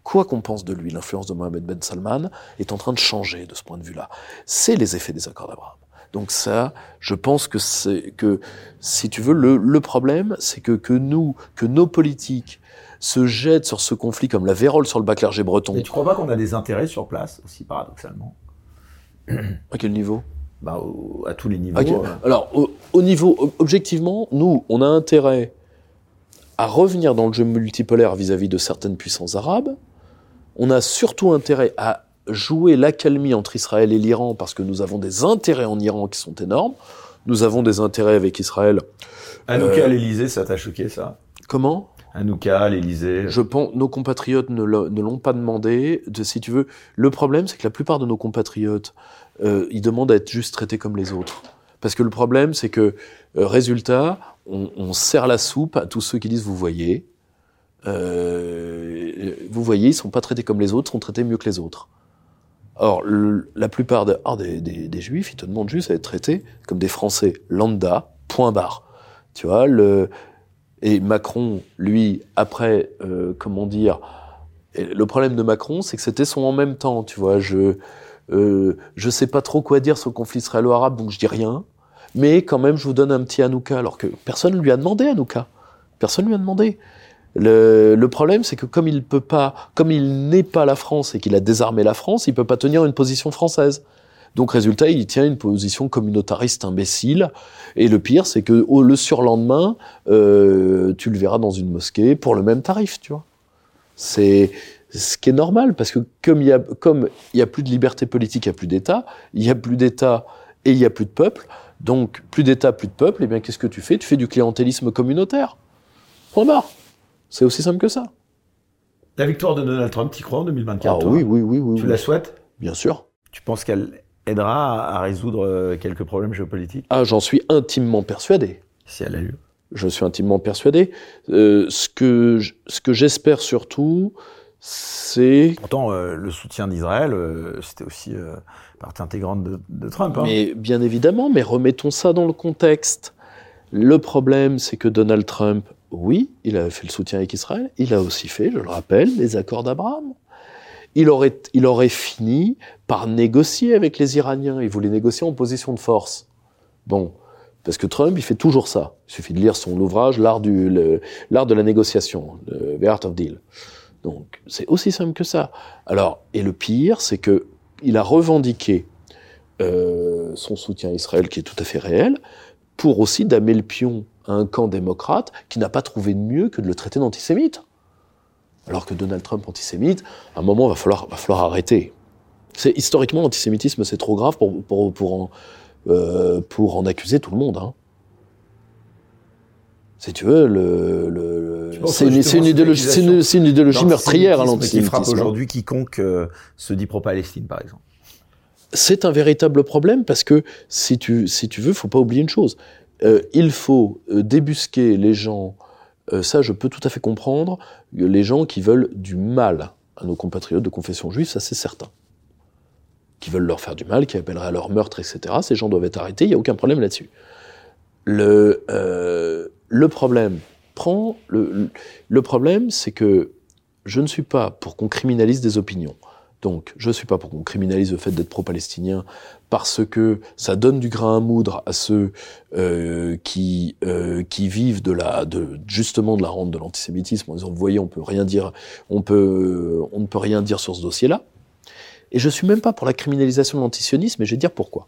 quoi qu'on pense de lui, l'influence de Mohamed Ben Salman, est en train de changer de ce point de vue-là. C'est les effets des accords d'Abraham. Donc ça, je pense que c'est que, si tu veux, le, problème, c'est que nous, que nos politiques se jette sur ce conflit comme la vérole sur le bas clergé breton. Et tu crois pas qu'on a des intérêts sur place aussi, paradoxalement À quel niveau? Bah, À tous les niveaux. Euh. Alors, au, niveau, objectivement, nous, on a intérêt à revenir dans le jeu multipolaire vis-à-vis de certaines puissances arabes. On a surtout intérêt à jouer l'accalmie entre Israël et l'Iran parce que nous avons des intérêts en Iran qui sont énormes. Nous avons des intérêts avec Israël. Anouka, euh, l'Élysée, ça t'a choqué ça? Comment? Anouka, l'Élysée. Je pense, nos compatriotes ne l'ont pas demandé. De, si tu veux, le problème, c'est que la plupart de nos compatriotes, euh, ils demandent à être juste traités comme les autres. Parce que le problème, c'est que, euh, résultat, on, on, sert la soupe à tous ceux qui disent, vous voyez, euh, vous voyez, ils sont pas traités comme les autres, sont traités mieux que les autres. Or, la plupart des, des, des, juifs, ils te demandent juste à être traités comme des Français lambda, point barre. Tu vois, le, et Macron, lui, après, euh, comment dire, le problème de Macron, c'est que c'était son en même temps, tu vois. Je, euh, je sais pas trop quoi dire sur le conflit israélo-arabe, donc je dis rien. Mais quand même, je vous donne un petit Hanouka, alors que personne ne lui a demandé Hanouka. Personne ne lui a demandé. Le, problème, c'est que comme il peut pas, comme il n'est pas la France et qu'il a désarmé la France, il peut pas tenir une position française. Donc résultat, il tient une position communautariste imbécile. Et le pire, c'est que le surlendemain, euh, tu le verras dans une mosquée pour le même tarif, tu vois. C'est ce qui est normal parce que comme il y a comme il y a plus de liberté politique, il y a plus d'État, il y a plus d'État et il y a plus de peuple. Donc plus d'État, plus de peuple. Et eh bien qu'est-ce que tu fais? Tu fais du clientélisme communautaire. Point barre. C'est aussi simple que ça. La victoire de Donald Trump, tu crois en 2024 ah, oui, oui, oui, oui. Tu la souhaites? Bien sûr. Tu penses qu'elle aidera à résoudre euh, quelques problèmes géopolitiques Ah, j'en suis intimement persuadé. Si elle a lieu. Je suis intimement persuadé. Euh, ce que ce que j'espère surtout, c'est. Pourtant, euh, le soutien d'Israël, euh, c'était aussi partie intégrante de, de Trump. Hein. Mais bien évidemment, mais remettons ça dans le contexte. Le problème, c'est que Donald Trump, oui, il a fait le soutien avec Israël. Il a aussi fait, je le rappelle, les accords d'Abraham il aurait, il aurait fini par négocier avec les Iraniens. Il voulait négocier en position de force. Bon, parce que Trump, il fait toujours ça. Il suffit de lire son ouvrage, l'art de la négociation, The Art of Deal. Donc, c'est aussi simple que ça. Alors, et le pire, c'est que il a revendiqué euh, son soutien à Israël, qui est tout à fait réel, pour aussi damer le pion à un camp démocrate qui n'a pas trouvé de mieux que de le traiter d'antisémite alors que Donald Trump antisémite, à un moment, va falloir, va falloir arrêter. C'est historiquement l'antisémitisme, c'est trop grave pour pour pour en, euh, pour en accuser tout le monde. Hein. Si tu veux, le, le c'est une, une, idéologie, une, une idéologie meurtrière, l'antisémitisme. Qui frappe hein. aujourd'hui quiconque euh, se dit pro-Palestine, par exemple. C'est un véritable problème parce que si tu si tu veux, faut pas oublier une chose. Euh, il faut débusquer les gens euh, ça, je peux tout à fait comprendre les gens qui veulent du mal à nos compatriotes de confession juive, ça c'est certain. Qui veulent leur faire du mal, qui appelleraient à leur meurtre, etc. Ces gens doivent être arrêtés, il n'y a aucun problème là-dessus. Le, euh, problème prend le problème, c'est que je ne suis pas pour qu'on criminalise des opinions. Donc, je ne suis pas pour qu'on criminalise le fait d'être pro-palestinien parce que ça donne du grain à moudre à ceux euh, qui euh, qui vivent de la justement de la rente de l'antisémitisme en disant vous voyez on peut rien dire on ne peut rien dire sur ce dossier-là. Et je suis même pas pour la criminalisation de l'antisionisme, et je vais dire pourquoi.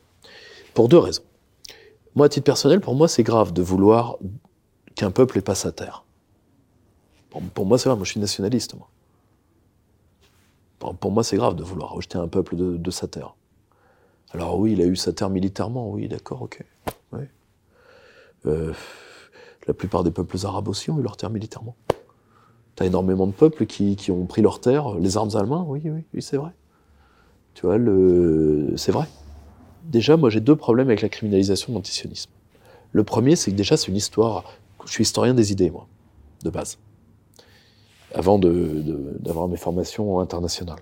Pour deux raisons. Moi, à titre personnel, pour moi, c'est grave de vouloir qu'un peuple ait pas sa terre. Pour, pour moi, c'est vrai. Moi, je suis nationaliste. Moi. Pour, moi, c'est grave de vouloir rejeter un peuple de, sa terre. Alors oui, il a eu sa terre militairement, oui, d'accord, ok. Euh, la plupart des peuples arabes aussi ont eu leur terre militairement. T'as énormément de peuples qui, ont pris leur terre, les armes allemandes, oui, oui, oui, c'est vrai. Tu vois, le... c'est vrai. Déjà, moi, j'ai deux problèmes avec la criminalisation de l'antisionisme. Le premier, c'est que déjà, c'est une histoire. Je suis historien des idées, moi, de base avant d'avoir mes formations internationales.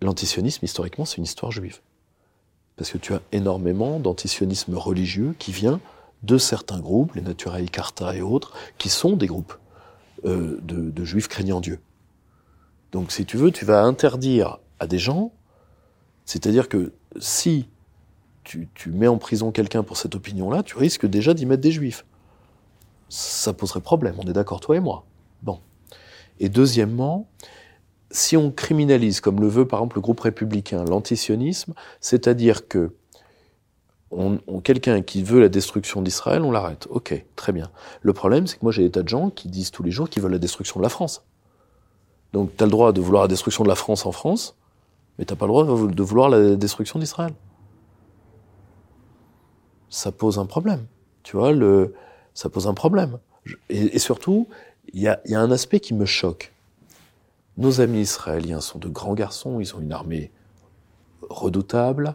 L'antisionisme, historiquement, c'est une histoire juive. Parce que tu as énormément d'antisionisme religieux qui vient de certains groupes, les Naturei Carta et autres, qui sont des groupes euh, de, juifs craignant Dieu. Donc, si tu veux, tu vas interdire à des gens, c'est-à-dire que si tu, tu, mets en prison quelqu'un pour cette opinion-là, tu risques déjà d'y mettre des juifs. Ça poserait problème, on est d'accord, toi et moi. Bon. Et deuxièmement, si on criminalise, comme le veut par exemple le groupe républicain, l'antisionisme, c'est-à-dire que quelqu'un qui veut la destruction d'Israël, on l'arrête. Ok, très bien. Le problème, c'est que moi j'ai des tas de gens qui disent tous les jours qu'ils veulent la destruction de la France. Donc tu as le droit de vouloir la destruction de la France en France, mais t'as pas le droit de vouloir la destruction d'Israël. Ça pose un problème. Tu vois, le, ça pose un problème. Et, surtout, il y a, y a un aspect qui me choque. Nos amis israéliens sont de grands garçons, ils ont une armée redoutable,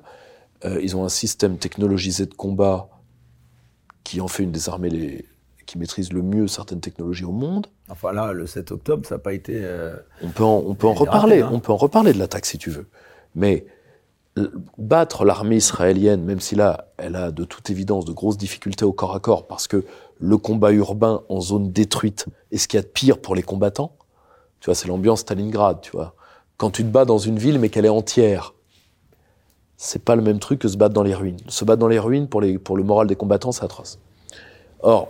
euh, ils ont un système technologisé de combat qui en fait une des armées les, qui maîtrise le mieux certaines technologies au monde. Enfin là, le 7 octobre, ça n'a pas été. Euh, on peut en, on peut en reparler. Hein. On peut en reparler de l'attaque si tu veux. Mais battre l'armée israélienne, même si là, elle a de toute évidence de grosses difficultés au corps à corps, parce que le combat urbain en zone détruite est ce qu'il y a de pire pour les combattants. Tu vois, c'est l'ambiance Stalingrad, tu vois. Quand tu te bats dans une ville mais qu'elle est entière, c'est pas le même truc que se battre dans les ruines. Se battre dans les ruines pour, les, pour le moral des combattants, c'est atroce. Or,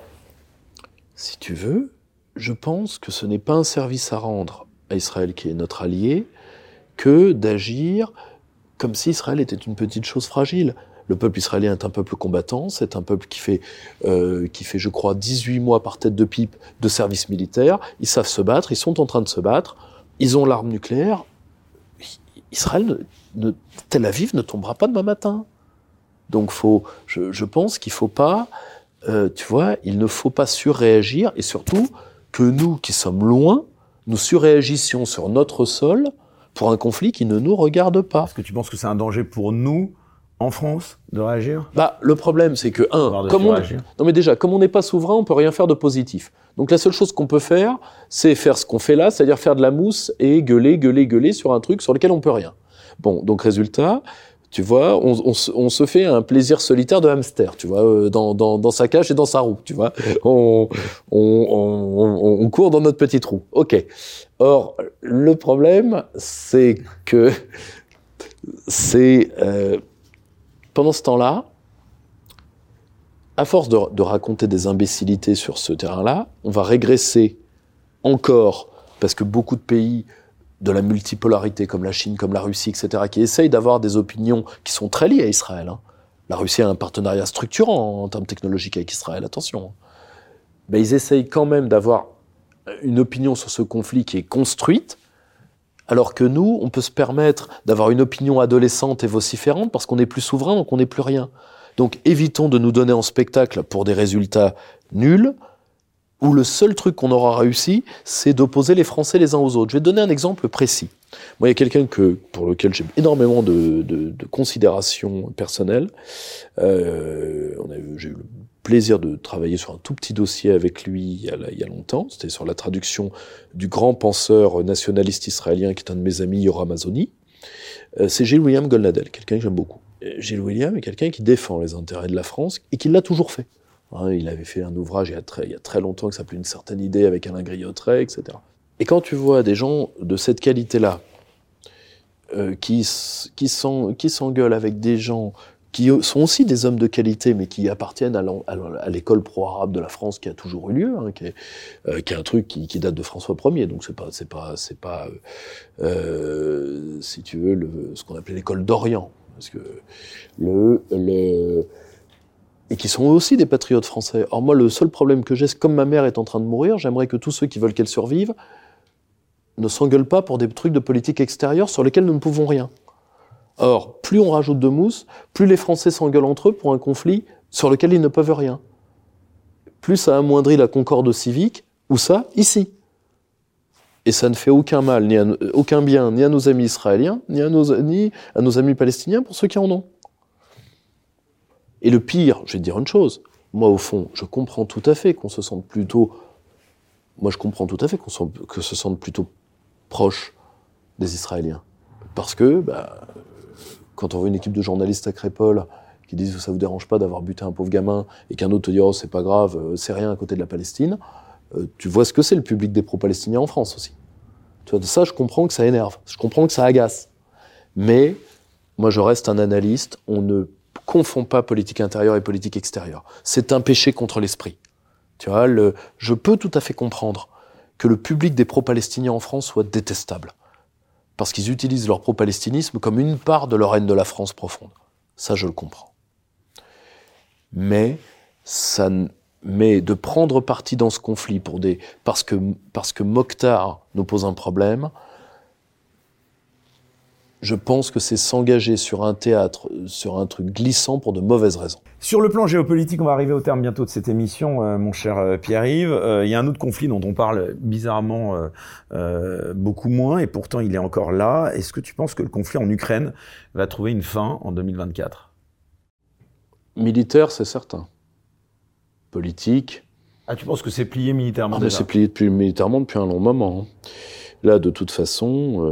si tu veux, je pense que ce n'est pas un service à rendre à Israël qui est notre allié que d'agir comme si Israël était une petite chose fragile. Le peuple israélien est un peuple combattant, c'est un peuple qui fait, euh, qui fait, je crois, 18 mois par tête de pipe de service militaire. Ils savent se battre, ils sont en train de se battre, ils ont l'arme nucléaire. Israël, ne, Tel Aviv ne tombera pas demain matin. Donc faut, je, je pense qu'il faut pas, euh, tu vois, il ne faut pas surréagir et surtout que nous qui sommes loin, nous surréagissions sur notre sol pour un conflit qui ne nous regarde pas. Est-ce que tu penses que c'est un danger pour nous en France de réagir? Bah le problème c'est que un, comme on, non mais déjà comme on n'est pas souverain, on peut rien faire de positif. Donc la seule chose qu'on peut faire, c'est faire ce qu'on fait là, c'est-à-dire faire de la mousse et gueuler, gueuler, gueuler sur un truc sur lequel on peut rien. Bon, donc résultat, tu vois, on, se fait un plaisir solitaire de hamster, tu vois, euh, dans, dans, sa cage et dans sa roue, tu vois. On, on, court dans notre petite roue. Ok. Or, le problème, c'est que c'est euh, pendant ce temps-là, à force de, raconter des imbécilités sur ce terrain-là, on va régresser encore, parce que beaucoup de pays de la multipolarité, comme la Chine, comme la Russie, etc., qui essayent d'avoir des opinions qui sont très liées à Israël. Hein. La Russie a un partenariat structurant en termes technologiques avec Israël, attention. Mais ils essayent quand même d'avoir une opinion sur ce conflit qui est construite, alors que nous, on peut se permettre d'avoir une opinion adolescente et vociférante parce qu'on est plus souverain, donc on n'est plus rien. Donc évitons de nous donner en spectacle pour des résultats nuls, où le seul truc qu'on aura réussi, c'est d'opposer les Français les uns aux autres. Je vais donner un exemple précis. Moi, il y a quelqu'un que pour lequel j'ai énormément de, de, de considération personnelle. Euh, j'ai eu plaisir de travailler sur un tout petit dossier avec lui il y a, longtemps. C'était sur la traduction du grand penseur nationaliste israélien qui est un de mes amis, Yoram Azoni. Euh, c'est Gilles William Golnadel, quelqu'un que j'aime beaucoup. Gilles William est quelqu'un qui défend les intérêts de la France et qui l'a toujours fait. Hein, il avait fait un ouvrage il y a très, il y a très longtemps qui s'appelait Une certaine idée avec Alain Griottret, etc. Et quand tu vois des gens de cette qualité-là euh, qui, qui s'engueulent avec des gens qui sont aussi des hommes de qualité, mais qui appartiennent à l'école pro-arabe de la France qui a toujours eu lieu, hein, qui, est, euh, qui, est, un truc qui, date de François Ier, donc c'est pas, c'est pas, c'est pas, euh, si tu veux, ce qu'on appelait l'école d'Orient, parce que le, le et qui sont aussi des patriotes français. Or moi, le seul problème que j'ai, c'est comme ma mère est en train de mourir, j'aimerais que tous ceux qui veulent qu'elle survive ne s'engueulent pas pour des trucs de politique extérieure sur lesquels nous ne pouvons rien. Or, plus on rajoute de mousse, plus les Français s'engueulent entre eux pour un conflit sur lequel ils ne peuvent rien. Plus ça amoindrit la concorde civique, ou ça, ici. Et ça ne fait aucun mal, ni aucun bien, ni à nos amis israéliens, ni à nos, à amis palestiniens, pour ceux qui en ont. Et le pire, je vais te dire une chose, moi au fond, je comprends tout à fait qu'on se sente plutôt, moi je comprends tout à fait qu'on se sente plutôt proche des Israéliens. Parce que, bah, quand on voit une équipe de journalistes à Crépole qui disent que ça vous dérange pas d'avoir buté un pauvre gamin et qu'un autre te dit oh c'est pas grave, euh, c'est rien à côté de la Palestine, euh, tu vois ce que c'est le public des pro-palestiniens en France aussi. Tu vois, ça je comprends que ça énerve, je comprends que ça agace. Mais moi je reste un analyste, on ne confond pas politique intérieure et politique extérieure. C'est un péché contre l'esprit. Tu vois, le, je peux tout à fait comprendre que le public des pro-palestiniens en France soit détestable. Parce qu'ils utilisent leur pro-palestinisme comme une part de leur haine de la France profonde. Ça, je le comprends. Mais, mais de prendre parti dans ce conflit pour des, parce, que, parce que Mokhtar nous pose un problème, je pense que c'est s'engager sur un théâtre, sur un truc glissant pour de mauvaises raisons. Sur le plan géopolitique, on va arriver au terme bientôt de cette émission, euh, mon cher euh, Pierre-Yves. Euh, il y a un autre conflit dont on parle bizarrement beaucoup moins, et pourtant il est encore là. Est-ce que tu penses que le conflit en Ukraine va trouver une fin en 2024 Militaire, c'est certain. Politique. Ah, tu penses que c'est plié militairement ah, C'est plié depuis, militairement depuis un long moment. Hein. Là, de toute façon,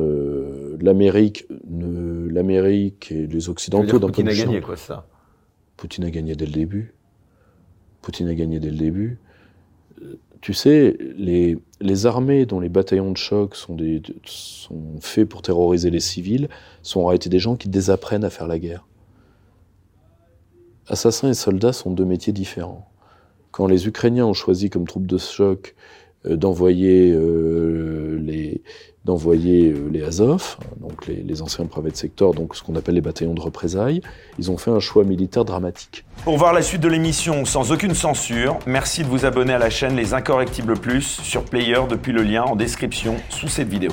l'Amérique, l'Amérique et les Occidentaux... Poutine a gagné, quoi, ça? Poutine a gagné dès le début. Poutine a gagné dès le début. Euh, tu sais, les, armées dont les bataillons de choc sont faits pour terroriser les civils sont en réalité des gens qui désapprennent à faire la guerre. Assassins et soldats sont deux métiers différents. Quand les Ukrainiens ont choisi comme troupe de choc euh, d'envoyer euh, les d'envoyer euh, les Azov, donc les, les, anciens private sector, donc ce qu'on appelle les bataillons de représailles. Ils ont fait un choix militaire dramatique. Pour voir la suite de l'émission sans aucune censure, merci de vous abonner à la chaîne Les Incorrectibles Plus sur Player depuis le lien en description sous cette vidéo.